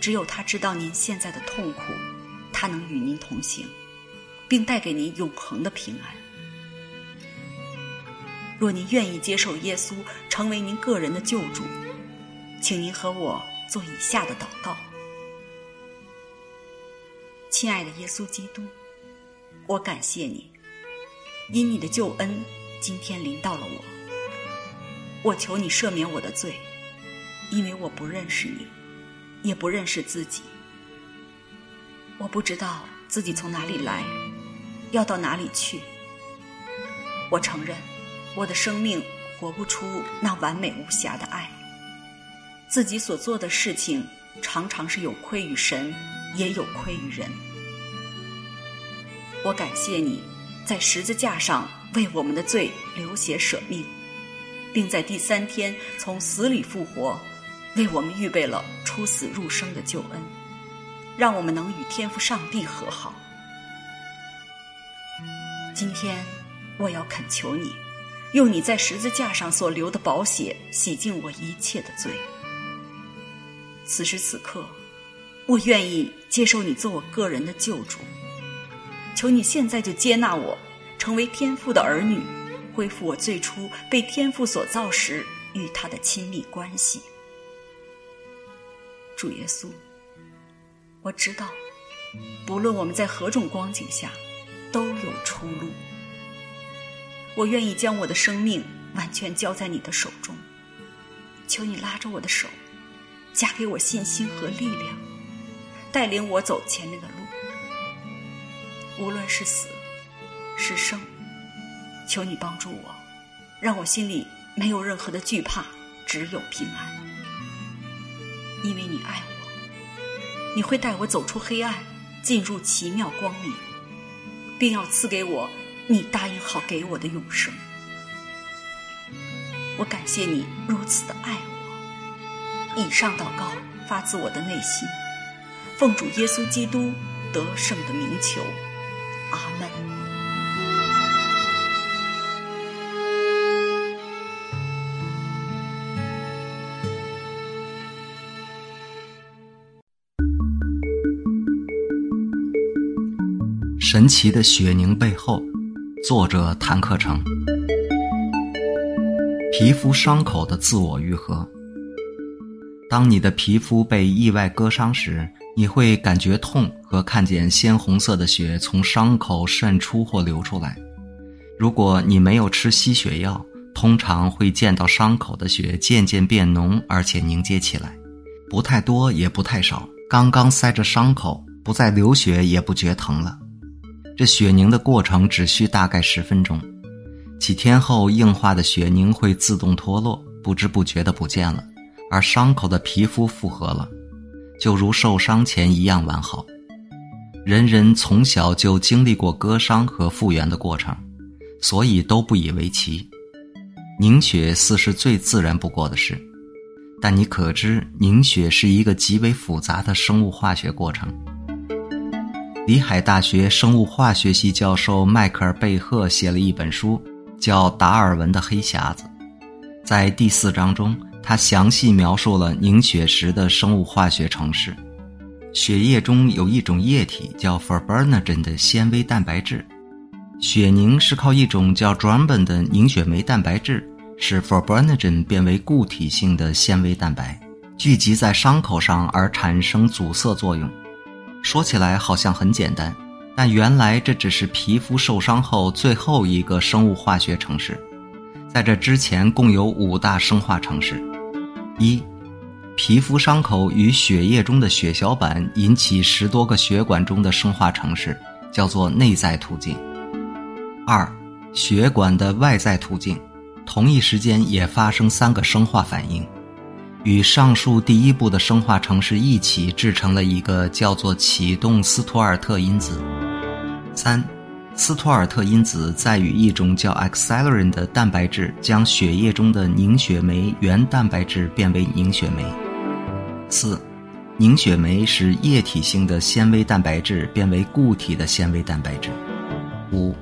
只有他知道您现在的痛苦，他能与您同行，并带给您永恒的平安。若您愿意接受耶稣成为您个人的救主，请您和我做以下的祷告：亲爱的耶稣基督，我感谢你，因你的救恩今天临到了我。我求你赦免我的罪，因为我不认识你，也不认识自己。我不知道自己从哪里来，要到哪里去。我承认。我的生命活不出那完美无瑕的爱，自己所做的事情常常是有亏于神，也有亏于人。我感谢你，在十字架上为我们的罪流血舍命，并在第三天从死里复活，为我们预备了出死入生的救恩，让我们能与天父上帝和好。今天我要恳求你。用你在十字架上所流的宝血洗净我一切的罪。此时此刻，我愿意接受你做我个人的救主。求你现在就接纳我，成为天父的儿女，恢复我最初被天父所造时与他的亲密关系。主耶稣，我知道，不论我们在何种光景下，都有出路。我愿意将我的生命完全交在你的手中，求你拉着我的手，加给我信心和力量，带领我走前面的路。无论是死是生，求你帮助我，让我心里没有任何的惧怕，只有平安。因为你爱我，你会带我走出黑暗，进入奇妙光明，并要赐给我。你答应好给我的永生，我感谢你如此的爱我。以上祷告发自我的内心，奉主耶稣基督得胜的名求，阿门。神奇的血凝背后。作者谭克成。皮肤伤口的自我愈合。当你的皮肤被意外割伤时，你会感觉痛和看见鲜红色的血从伤口渗出或流出来。如果你没有吃吸血药，通常会见到伤口的血渐渐变浓，而且凝结起来，不太多也不太少，刚刚塞着伤口，不再流血，也不觉疼了。这血凝的过程只需大概十分钟，几天后硬化的血凝会自动脱落，不知不觉的不见了，而伤口的皮肤复合了，就如受伤前一样完好。人人从小就经历过割伤和复原的过程，所以都不以为奇。凝血似是最自然不过的事，但你可知凝血是一个极为复杂的生物化学过程。里海大学生物化学系教授迈克尔·贝赫写了一本书，叫《达尔文的黑匣子》。在第四章中，他详细描述了凝血时的生物化学程式。血液中有一种液体叫 fibrinogen 的纤维蛋白质，血凝是靠一种叫 thrombin 的凝血酶蛋白质使 fibrinogen 变为固体性的纤维蛋白，聚集在伤口上而产生阻塞作用。说起来好像很简单，但原来这只是皮肤受伤后最后一个生物化学程式。在这之前，共有五大生化程式：一、皮肤伤口与血液中的血小板引起十多个血管中的生化程式，叫做内在途径；二、血管的外在途径，同一时间也发生三个生化反应，与上述第一步的生化程式一起制成了一个叫做启动斯图尔特因子；三、斯托尔特因子在与一种叫 accellerin 的蛋白质将血液中的凝血酶原蛋白质变为凝血酶。四，凝血酶使液体性的纤维蛋白质变为固体的纤维蛋白质。五，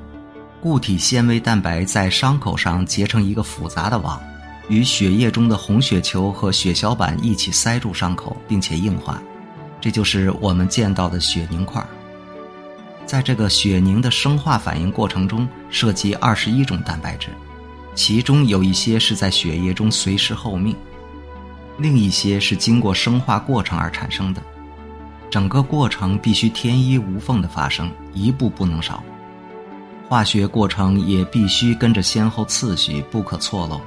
固体纤维蛋白在伤口上结成一个复杂的网，与血液中的红血球和血小板一起塞住伤口，并且硬化，这就是我们见到的血凝块。在这个血凝的生化反应过程中，涉及二十一种蛋白质，其中有一些是在血液中随时候命。另一些是经过生化过程而产生的，整个过程必须天衣无缝的发生，一步不能少。化学过程也必须跟着先后次序，不可错漏，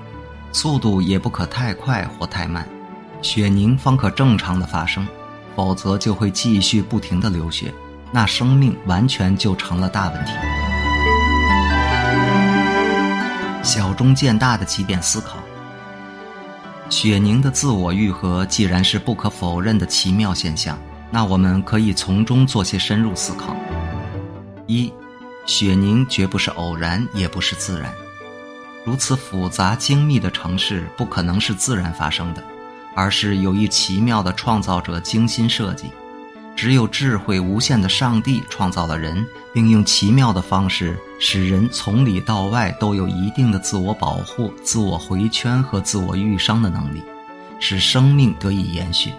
速度也不可太快或太慢，血凝方可正常的发生，否则就会继续不停的流血，那生命完全就成了大问题。小中见大的奇变思考。雪凝的自我愈合既然是不可否认的奇妙现象，那我们可以从中做些深入思考。一，雪凝绝不是偶然，也不是自然。如此复杂精密的程式不可能是自然发生的，而是有一奇妙的创造者精心设计。只有智慧无限的上帝创造了人，并用奇妙的方式使人从里到外都有一定的自我保护、自我回圈和自我愈伤的能力，使生命得以延续。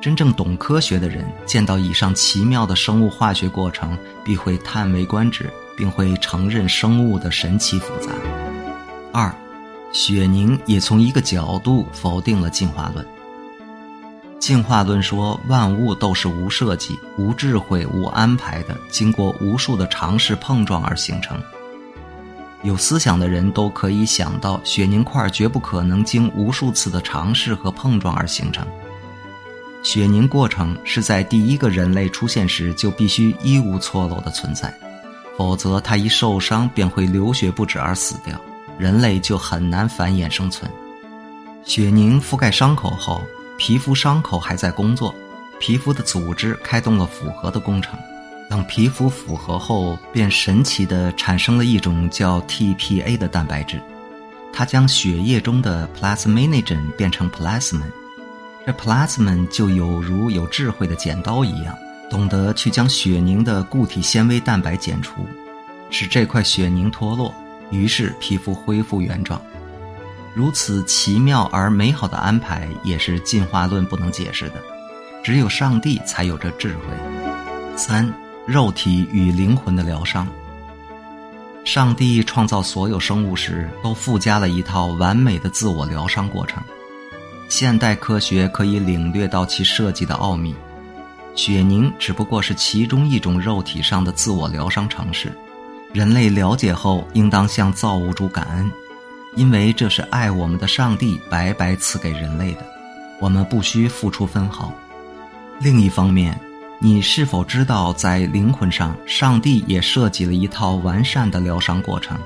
真正懂科学的人见到以上奇妙的生物化学过程，必会叹为观止，并会承认生物的神奇复杂。二，雪凝也从一个角度否定了进化论。进化论说，万物都是无设计、无智慧、无安排的，经过无数的尝试碰撞而形成。有思想的人都可以想到，血凝块绝不可能经无数次的尝试和碰撞而形成。血凝过程是在第一个人类出现时就必须一无错漏的存在，否则它一受伤便会流血不止而死掉，人类就很难繁衍生存。血凝覆盖伤口后。皮肤伤口还在工作，皮肤的组织开动了复合的工程。等皮肤复合后，便神奇地产生了一种叫 TPA 的蛋白质，它将血液中的 plasminogen 变成 plasmin。这 plasmin 就有如有智慧的剪刀一样，懂得去将血凝的固体纤维蛋白剪除，使这块血凝脱落，于是皮肤恢复原状。如此奇妙而美好的安排，也是进化论不能解释的。只有上帝才有这智慧。三、肉体与灵魂的疗伤。上帝创造所有生物时，都附加了一套完美的自我疗伤过程。现代科学可以领略到其设计的奥秘。血凝只不过是其中一种肉体上的自我疗伤程式。人类了解后，应当向造物主感恩。因为这是爱我们的上帝白白赐给人类的，我们不需付出分毫。另一方面，你是否知道，在灵魂上，上帝也设计了一套完善的疗伤过程？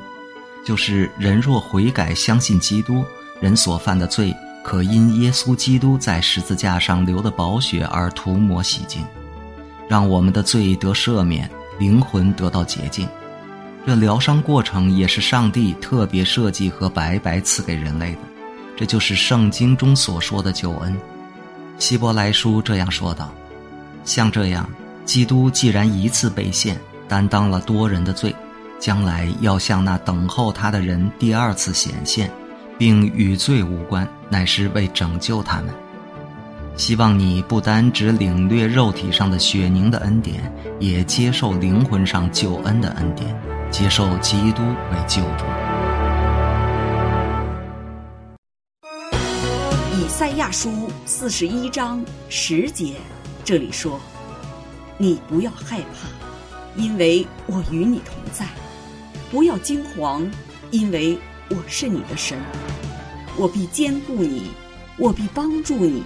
就是人若悔改，相信基督，人所犯的罪可因耶稣基督在十字架上流的宝血而涂抹洗净，让我们的罪得赦免，灵魂得到洁净。这疗伤过程也是上帝特别设计和白白赐给人类的，这就是圣经中所说的救恩。希伯来书这样说道：“像这样，基督既然一次被献，担当了多人的罪，将来要向那等候他的人第二次显现，并与罪无关，乃是为拯救他们。”希望你不单只领略肉体上的血凝的恩典，也接受灵魂上救恩的恩典。接受基督为救主。以赛亚书四十一章十节，这里说：“你不要害怕，因为我与你同在；不要惊惶，因为我是你的神。我必坚固你，我必帮助你，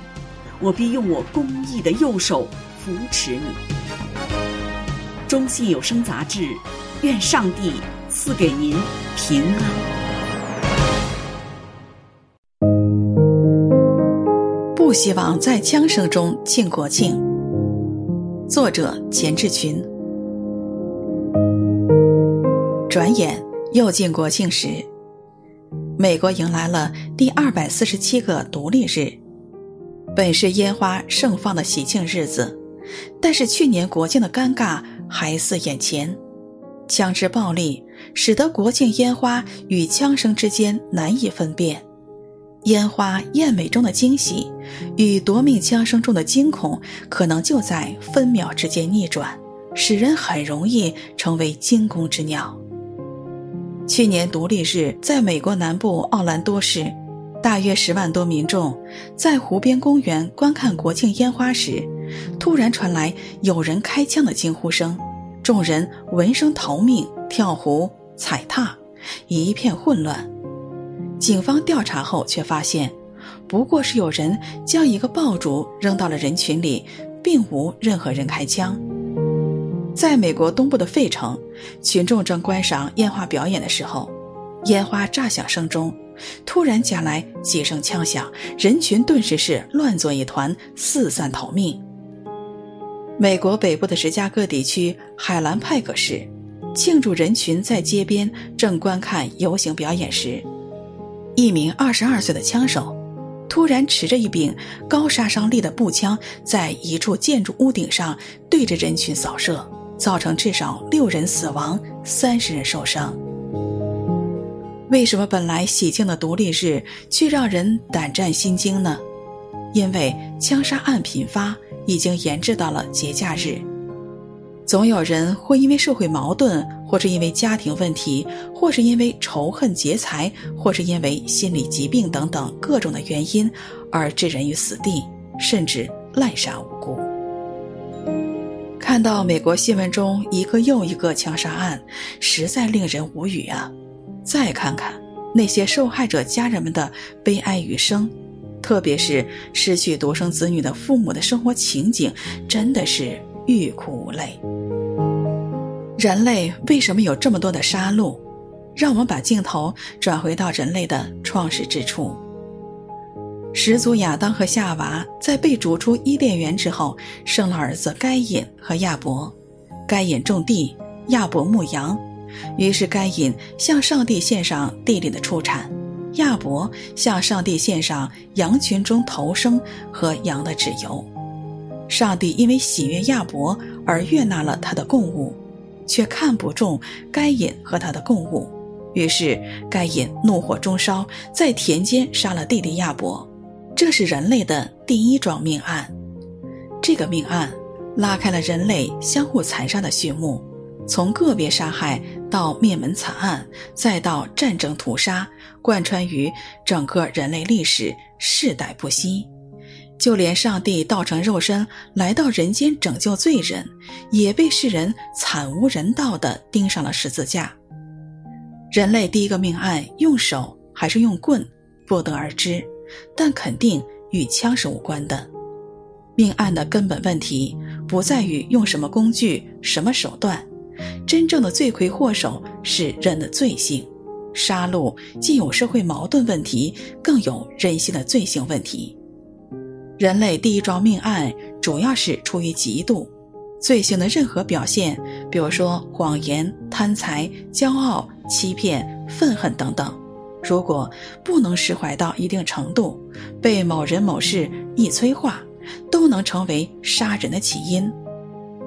我必用我公义的右手扶持你。”中信有声杂志，愿上帝赐给您平安。不希望在枪声中庆国庆。作者：钱志群。转眼又进国庆时，美国迎来了第二百四十七个独立日，本是烟花盛放的喜庆日子，但是去年国庆的尴尬还似眼前，枪支暴力使得国庆烟花与枪声之间难以分辨。烟花艳美中的惊喜，与夺命枪声中的惊恐，可能就在分秒之间逆转，使人很容易成为惊弓之鸟。去年独立日，在美国南部奥兰多市，大约十万多民众在湖边公园观看国庆烟花时，突然传来有人开枪的惊呼声，众人闻声逃命，跳湖、踩踏，一片混乱。警方调查后却发现，不过是有人将一个爆竹扔到了人群里，并无任何人开枪。在美国东部的费城，群众正观赏烟花表演的时候，烟花炸响声中，突然夹来几声枪响，人群顿时是乱作一团，四散逃命。美国北部的芝加哥地区海兰派克市，庆祝人群在街边正观看游行表演时。一名二十二岁的枪手，突然持着一柄高杀伤力的步枪，在一处建筑屋顶上对着人群扫射，造成至少六人死亡、三十人受伤。为什么本来喜庆的独立日却让人胆战心惊呢？因为枪杀案频发，已经延至到了节假日。总有人会因为社会矛盾，或是因为家庭问题，或是因为仇恨劫财，或是因为心理疾病等等各种的原因，而置人于死地，甚至滥杀无辜。看到美国新闻中一个又一个枪杀案，实在令人无语啊！再看看那些受害者家人们的悲哀余生，特别是失去独生子女的父母的生活情景，真的是欲哭无泪。人类为什么有这么多的杀戮？让我们把镜头转回到人类的创始之初。始祖亚当和夏娃在被逐出伊甸园之后，生了儿子该隐和亚伯。该隐种地，亚伯牧羊。于是该隐向上帝献上地里的出产，亚伯向上帝献上羊群中头生和羊的脂油。上帝因为喜悦亚伯而悦纳了他的供物。却看不中该隐和他的供物，于是该隐怒火中烧，在田间杀了弟弟亚伯。这是人类的第一桩命案。这个命案拉开了人类相互残杀的序幕，从个别杀害到灭门惨案，再到战争屠杀，贯穿于整个人类历史，世代不息。就连上帝道成肉身来到人间拯救罪人，也被世人惨无人道地钉上了十字架。人类第一个命案用手还是用棍，不得而知，但肯定与枪是无关的。命案的根本问题不在于用什么工具、什么手段，真正的罪魁祸首是人的罪性。杀戮既有社会矛盾问题，更有人性的罪性问题。人类第一桩命案主要是出于嫉妒，罪性的任何表现，比如说谎言、贪财、骄傲、欺骗、愤恨等等，如果不能释怀到一定程度，被某人某事一催化，都能成为杀人的起因。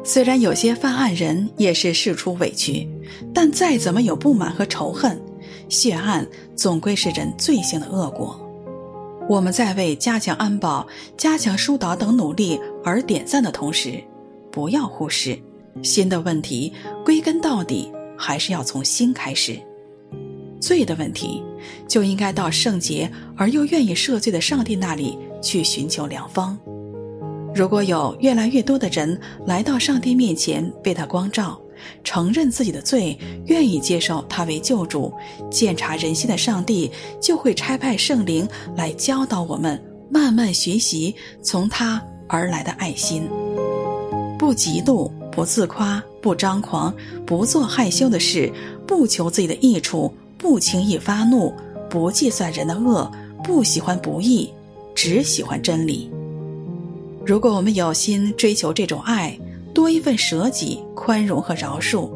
虽然有些犯案人也是事出委屈，但再怎么有不满和仇恨，血案总归是人罪性的恶果。我们在为加强安保、加强疏导等努力而点赞的同时，不要忽视，新的问题归根到底还是要从心开始。罪的问题就应该到圣洁而又愿意赦罪的上帝那里去寻求良方。如果有越来越多的人来到上帝面前，被他光照，承认自己的罪，愿意接受他为救主，鉴察人心的上帝就会差派圣灵来教导我们，慢慢学习从他而来的爱心，不嫉妒，不自夸，不张狂，不做害羞的事，不求自己的益处，不轻易发怒，不计算人的恶，不喜欢不义，只喜欢真理。如果我们有心追求这种爱，多一份舍己、宽容和饶恕，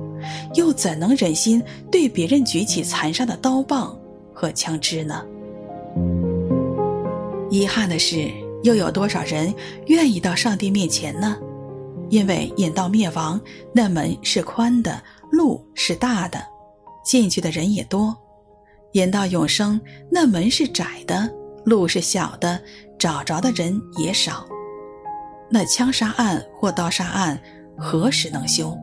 又怎能忍心对别人举起残杀的刀棒和枪支呢？遗憾的是，又有多少人愿意到上帝面前呢？因为引到灭亡，那门是宽的，路是大的，进去的人也多；引到永生，那门是窄的，路是小的，找着的人也少。那枪杀案或刀杀案何时能休？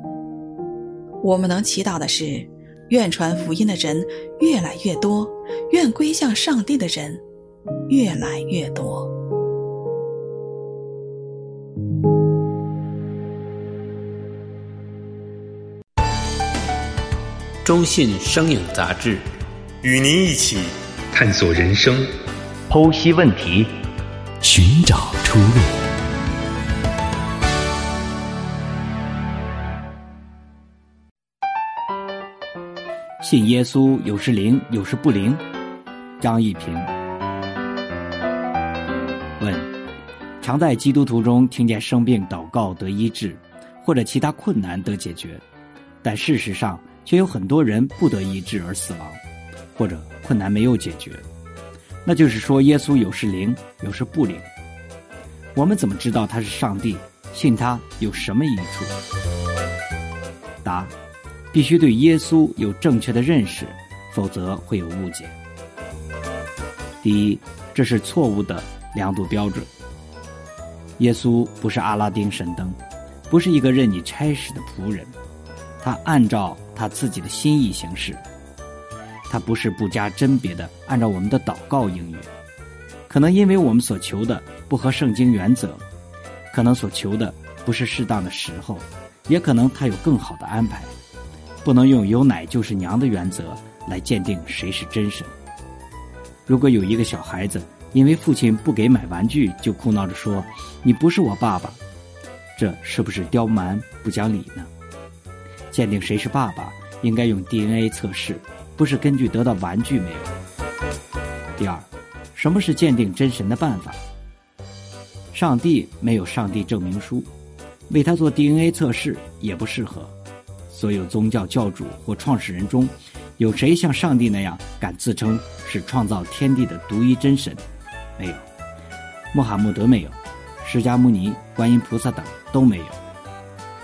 我们能祈祷的是，愿传福音的人越来越多，愿归向上帝的人越来越多。中信声影杂志，与您一起探索人生，剖析问题，寻找出路。信耶稣有时灵，有时不灵。张一平问：常在基督徒中听见生病祷告得医治，或者其他困难得解决，但事实上却有很多人不得医治而死亡，或者困难没有解决。那就是说，耶稣有时灵，有时不灵。我们怎么知道他是上帝？信他有什么益处？答。必须对耶稣有正确的认识，否则会有误解。第一，这是错误的量度标准。耶稣不是阿拉丁神灯，不是一个任你差使的仆人，他按照他自己的心意行事。他不是不加甄别的按照我们的祷告应允。可能因为我们所求的不合圣经原则，可能所求的不是适当的时候，也可能他有更好的安排。不能用“有奶就是娘”的原则来鉴定谁是真神。如果有一个小孩子因为父亲不给买玩具就哭闹着说：“你不是我爸爸”，这是不是刁蛮不讲理呢？鉴定谁是爸爸，应该用 DNA 测试，不是根据得到玩具没有。第二，什么是鉴定真神的办法？上帝没有上帝证明书，为他做 DNA 测试也不适合。所有宗教教主或创始人中，有谁像上帝那样敢自称是创造天地的独一真神？没有。穆罕默德没有，释迦牟尼、观音菩萨等都没有。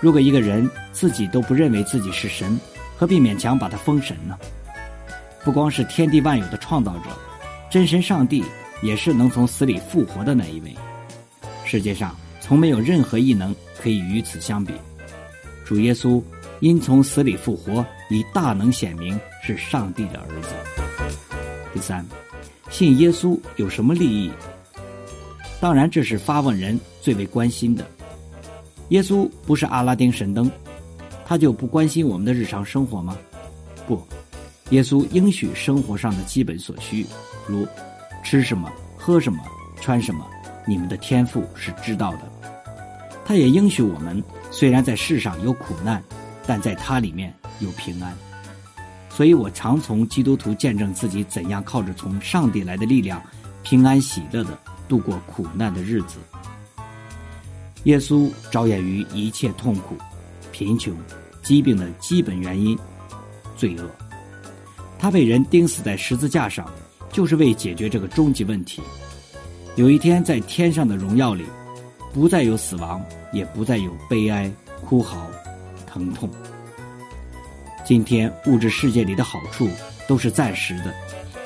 如果一个人自己都不认为自己是神，何必勉强把他封神呢？不光是天地万有的创造者，真神上帝也是能从死里复活的那一位。世界上从没有任何异能可以与此相比。主耶稣。因从死里复活，以大能显明是上帝的儿子。第三，信耶稣有什么利益？当然，这是发问人最为关心的。耶稣不是阿拉丁神灯，他就不关心我们的日常生活吗？不，耶稣应许生活上的基本所需，如吃什么、喝什么、穿什么，你们的天赋是知道的。他也应许我们，虽然在世上有苦难。但在他里面有平安，所以我常从基督徒见证自己怎样靠着从上帝来的力量，平安喜乐的度过苦难的日子。耶稣着眼于一切痛苦、贫穷、疾病的基本原因——罪恶。他被人钉死在十字架上，就是为解决这个终极问题。有一天，在天上的荣耀里，不再有死亡，也不再有悲哀、哭嚎。疼痛。今天物质世界里的好处都是暂时的，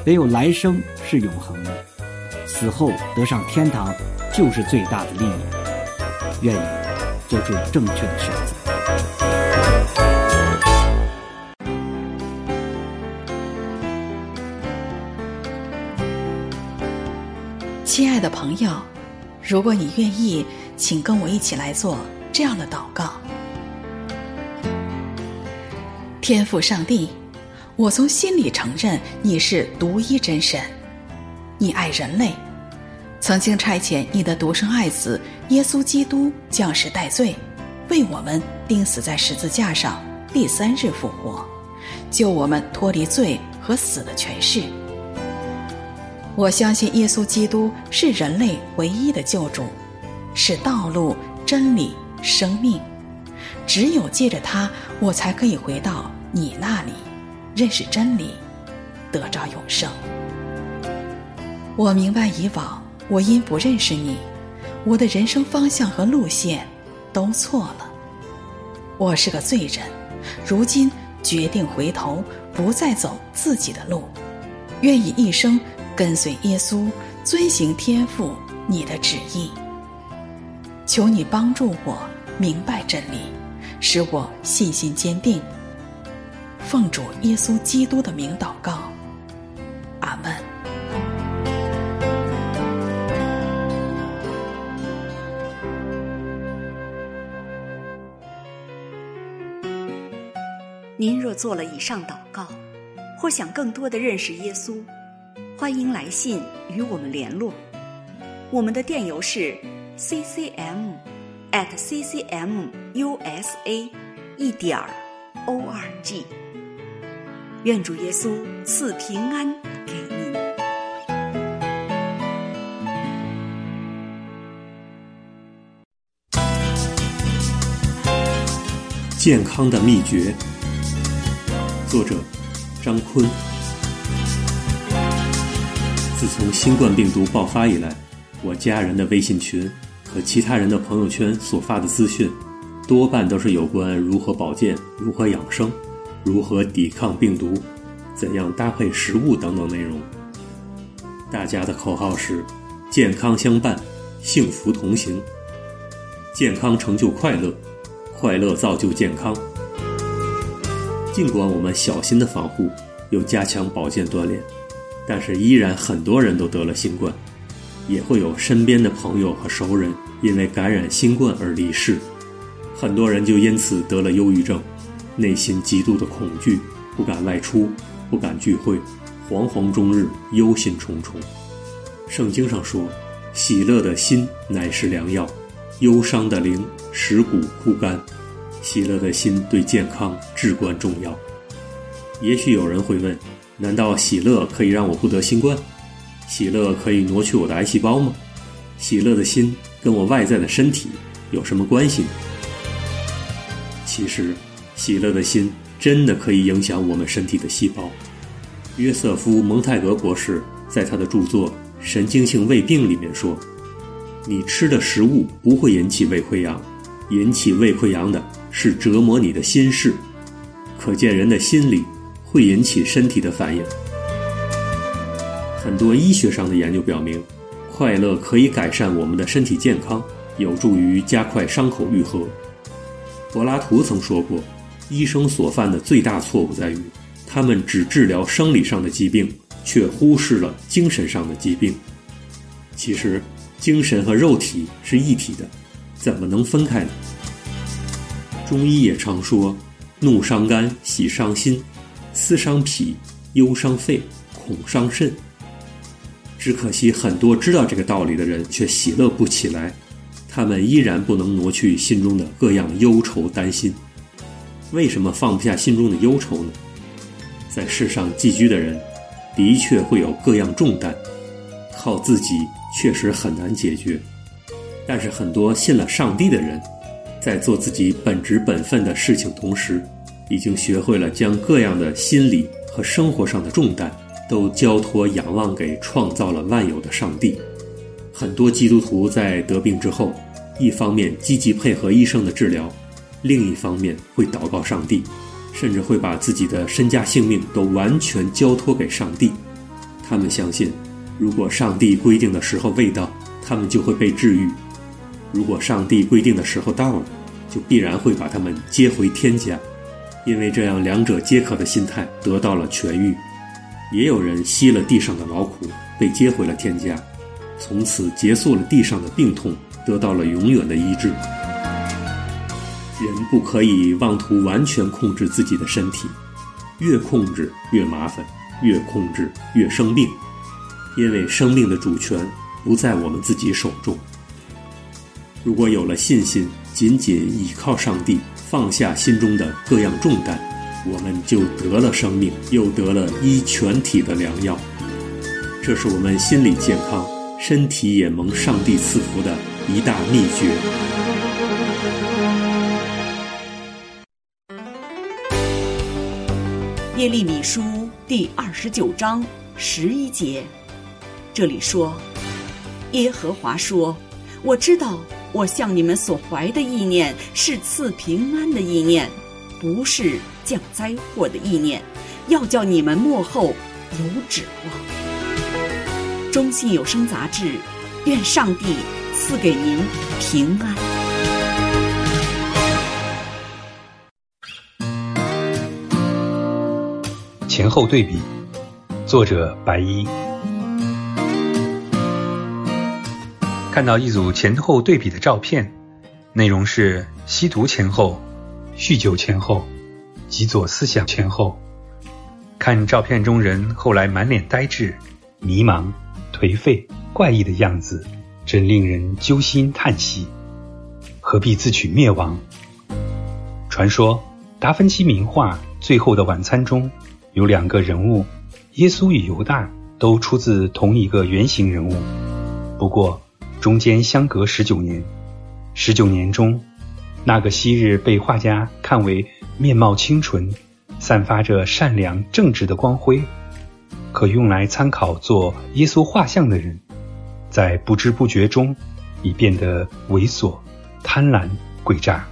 唯有来生是永恒的。死后得上天堂，就是最大的利益。愿你做出正确的选择。亲爱的朋友，如果你愿意，请跟我一起来做这样的祷告。天父上帝，我从心里承认你是独一真神，你爱人类，曾经差遣你的独生爱子耶稣基督降世代罪，为我们钉死在十字架上，第三日复活，救我们脱离罪和死的权势。我相信耶稣基督是人类唯一的救主，是道路、真理、生命。只有借着他，我才可以回到你那里，认识真理，得着永生。我明白以往我因不认识你，我的人生方向和路线都错了。我是个罪人，如今决定回头，不再走自己的路，愿意一生。跟随耶稣，遵行天父你的旨意。求你帮助我明白真理，使我信心坚定。奉主耶稣基督的名祷告，阿门。您若做了以上祷告，或想更多的认识耶稣。欢迎来信与我们联络，我们的电邮是 ccm at ccmusa 一点 org。愿主耶稣赐平安给您。健康的秘诀，作者张坤。自从新冠病毒爆发以来，我家人的微信群和其他人的朋友圈所发的资讯，多半都是有关如何保健、如何养生、如何抵抗病毒、怎样搭配食物等等内容。大家的口号是：健康相伴，幸福同行。健康成就快乐，快乐造就健康。尽管我们小心的防护，又加强保健锻炼。但是依然很多人都得了新冠，也会有身边的朋友和熟人因为感染新冠而离世，很多人就因此得了忧郁症，内心极度的恐惧，不敢外出，不敢聚会，惶惶终日，忧心忡忡。圣经上说：“喜乐的心乃是良药，忧伤的灵使骨枯干。”喜乐的心对健康至关重要。也许有人会问，难道喜乐可以让我不得新冠？喜乐可以挪去我的癌细胞吗？喜乐的心跟我外在的身体有什么关系？其实，喜乐的心真的可以影响我们身体的细胞。约瑟夫·蒙泰格博士在他的著作《神经性胃病》里面说：“你吃的食物不会引起胃溃疡，引起胃溃疡的是折磨你的心事。”可见人的心理。会引起身体的反应。很多医学上的研究表明，快乐可以改善我们的身体健康，有助于加快伤口愈合。柏拉图曾说过，医生所犯的最大错误在于，他们只治疗生理上的疾病，却忽视了精神上的疾病。其实，精神和肉体是一体的，怎么能分开呢？中医也常说，怒伤肝，喜伤心。思伤脾，忧伤肺，恐伤肾。只可惜很多知道这个道理的人却喜乐不起来，他们依然不能挪去心中的各样忧愁担心。为什么放不下心中的忧愁呢？在世上寄居的人，的确会有各样重担，靠自己确实很难解决。但是很多信了上帝的人，在做自己本职本分的事情同时，已经学会了将各样的心理和生活上的重担都交托仰望给创造了万有的上帝。很多基督徒在得病之后，一方面积极配合医生的治疗，另一方面会祷告上帝，甚至会把自己的身家性命都完全交托给上帝。他们相信，如果上帝规定的时候未到，他们就会被治愈；如果上帝规定的时候到了，就必然会把他们接回天家。因为这样两者皆可的心态得到了痊愈，也有人吸了地上的劳苦，被接回了天家，从此结束了地上的病痛，得到了永远的医治。人不可以妄图完全控制自己的身体，越控制越麻烦，越控制越生病，因为生命的主权不在我们自己手中。如果有了信心，仅仅倚靠上帝，放下心中的各样重担，我们就得了生命，又得了医全体的良药。这是我们心理健康、身体也蒙上帝赐福的一大秘诀。耶利米书第二十九章十一节，这里说：“耶和华说，我知道我向你们所怀的意念是赐平安的意念，不是降灾祸的意念，要叫你们末后有指望。”中信有声杂志，愿上帝赐给您平安。前后对比，作者白衣。看到一组前后对比的照片，内容是吸毒前后、酗酒前后、极左思想前后。看照片中人后来满脸呆滞、迷茫。颓废怪异的样子，真令人揪心叹息。何必自取灭亡？传说达芬奇名画《最后的晚餐》中有两个人物，耶稣与犹大都出自同一个原型人物，不过中间相隔十九年。十九年中，那个昔日被画家看为面貌清纯、散发着善良正直的光辉。可用来参考做耶稣画像的人，在不知不觉中已变得猥琐、贪婪、诡诈。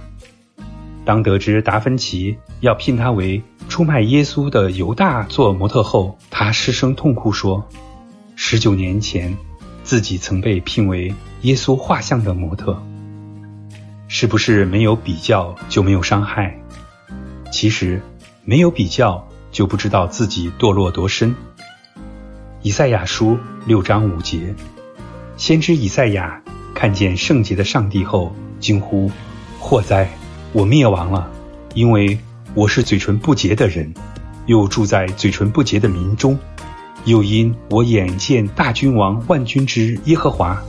当得知达芬奇要聘他为出卖耶稣的犹大做模特后，他失声痛哭说：“十九年前，自己曾被聘为耶稣画像的模特。”是不是没有比较就没有伤害？其实，没有比较就不知道自己堕落多深。以赛亚书六章五节，先知以赛亚看见圣洁的上帝后，惊呼：“祸哉！我灭亡了，因为我是嘴唇不洁的人，又住在嘴唇不洁的民中，又因我眼见大君王万军之耶和华。”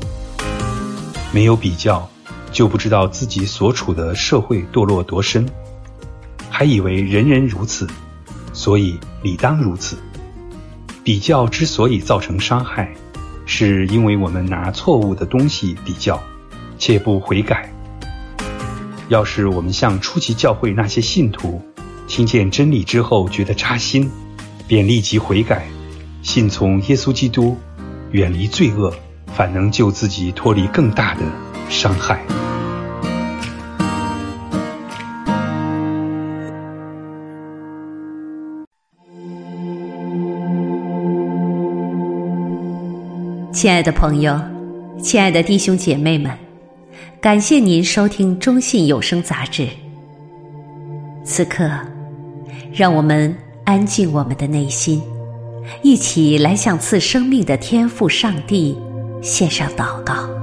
没有比较，就不知道自己所处的社会堕落多深，还以为人人如此，所以理当如此。比较之所以造成伤害，是因为我们拿错误的东西比较，且不悔改。要是我们像初期教会那些信徒，听见真理之后觉得扎心，便立即悔改，信从耶稣基督，远离罪恶，反能救自己脱离更大的伤害。亲爱的朋友，亲爱的弟兄姐妹们，感谢您收听中信有声杂志。此刻，让我们安静我们的内心，一起来向赐生命的天父上帝献上祷告。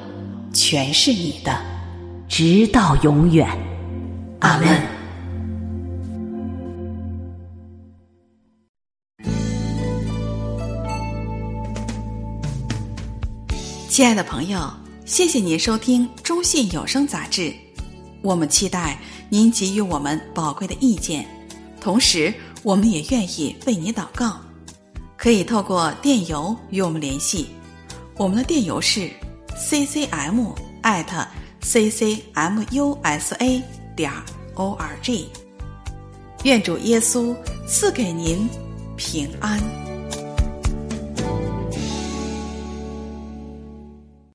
全是你的，直到永远。阿门。亲爱的朋友，谢谢您收听中信有声杂志，我们期待您给予我们宝贵的意见，同时我们也愿意为您祷告。可以透过电邮与我们联系，我们的电邮是 ccm at ccmusa 点 org。愿主耶稣赐给您平安。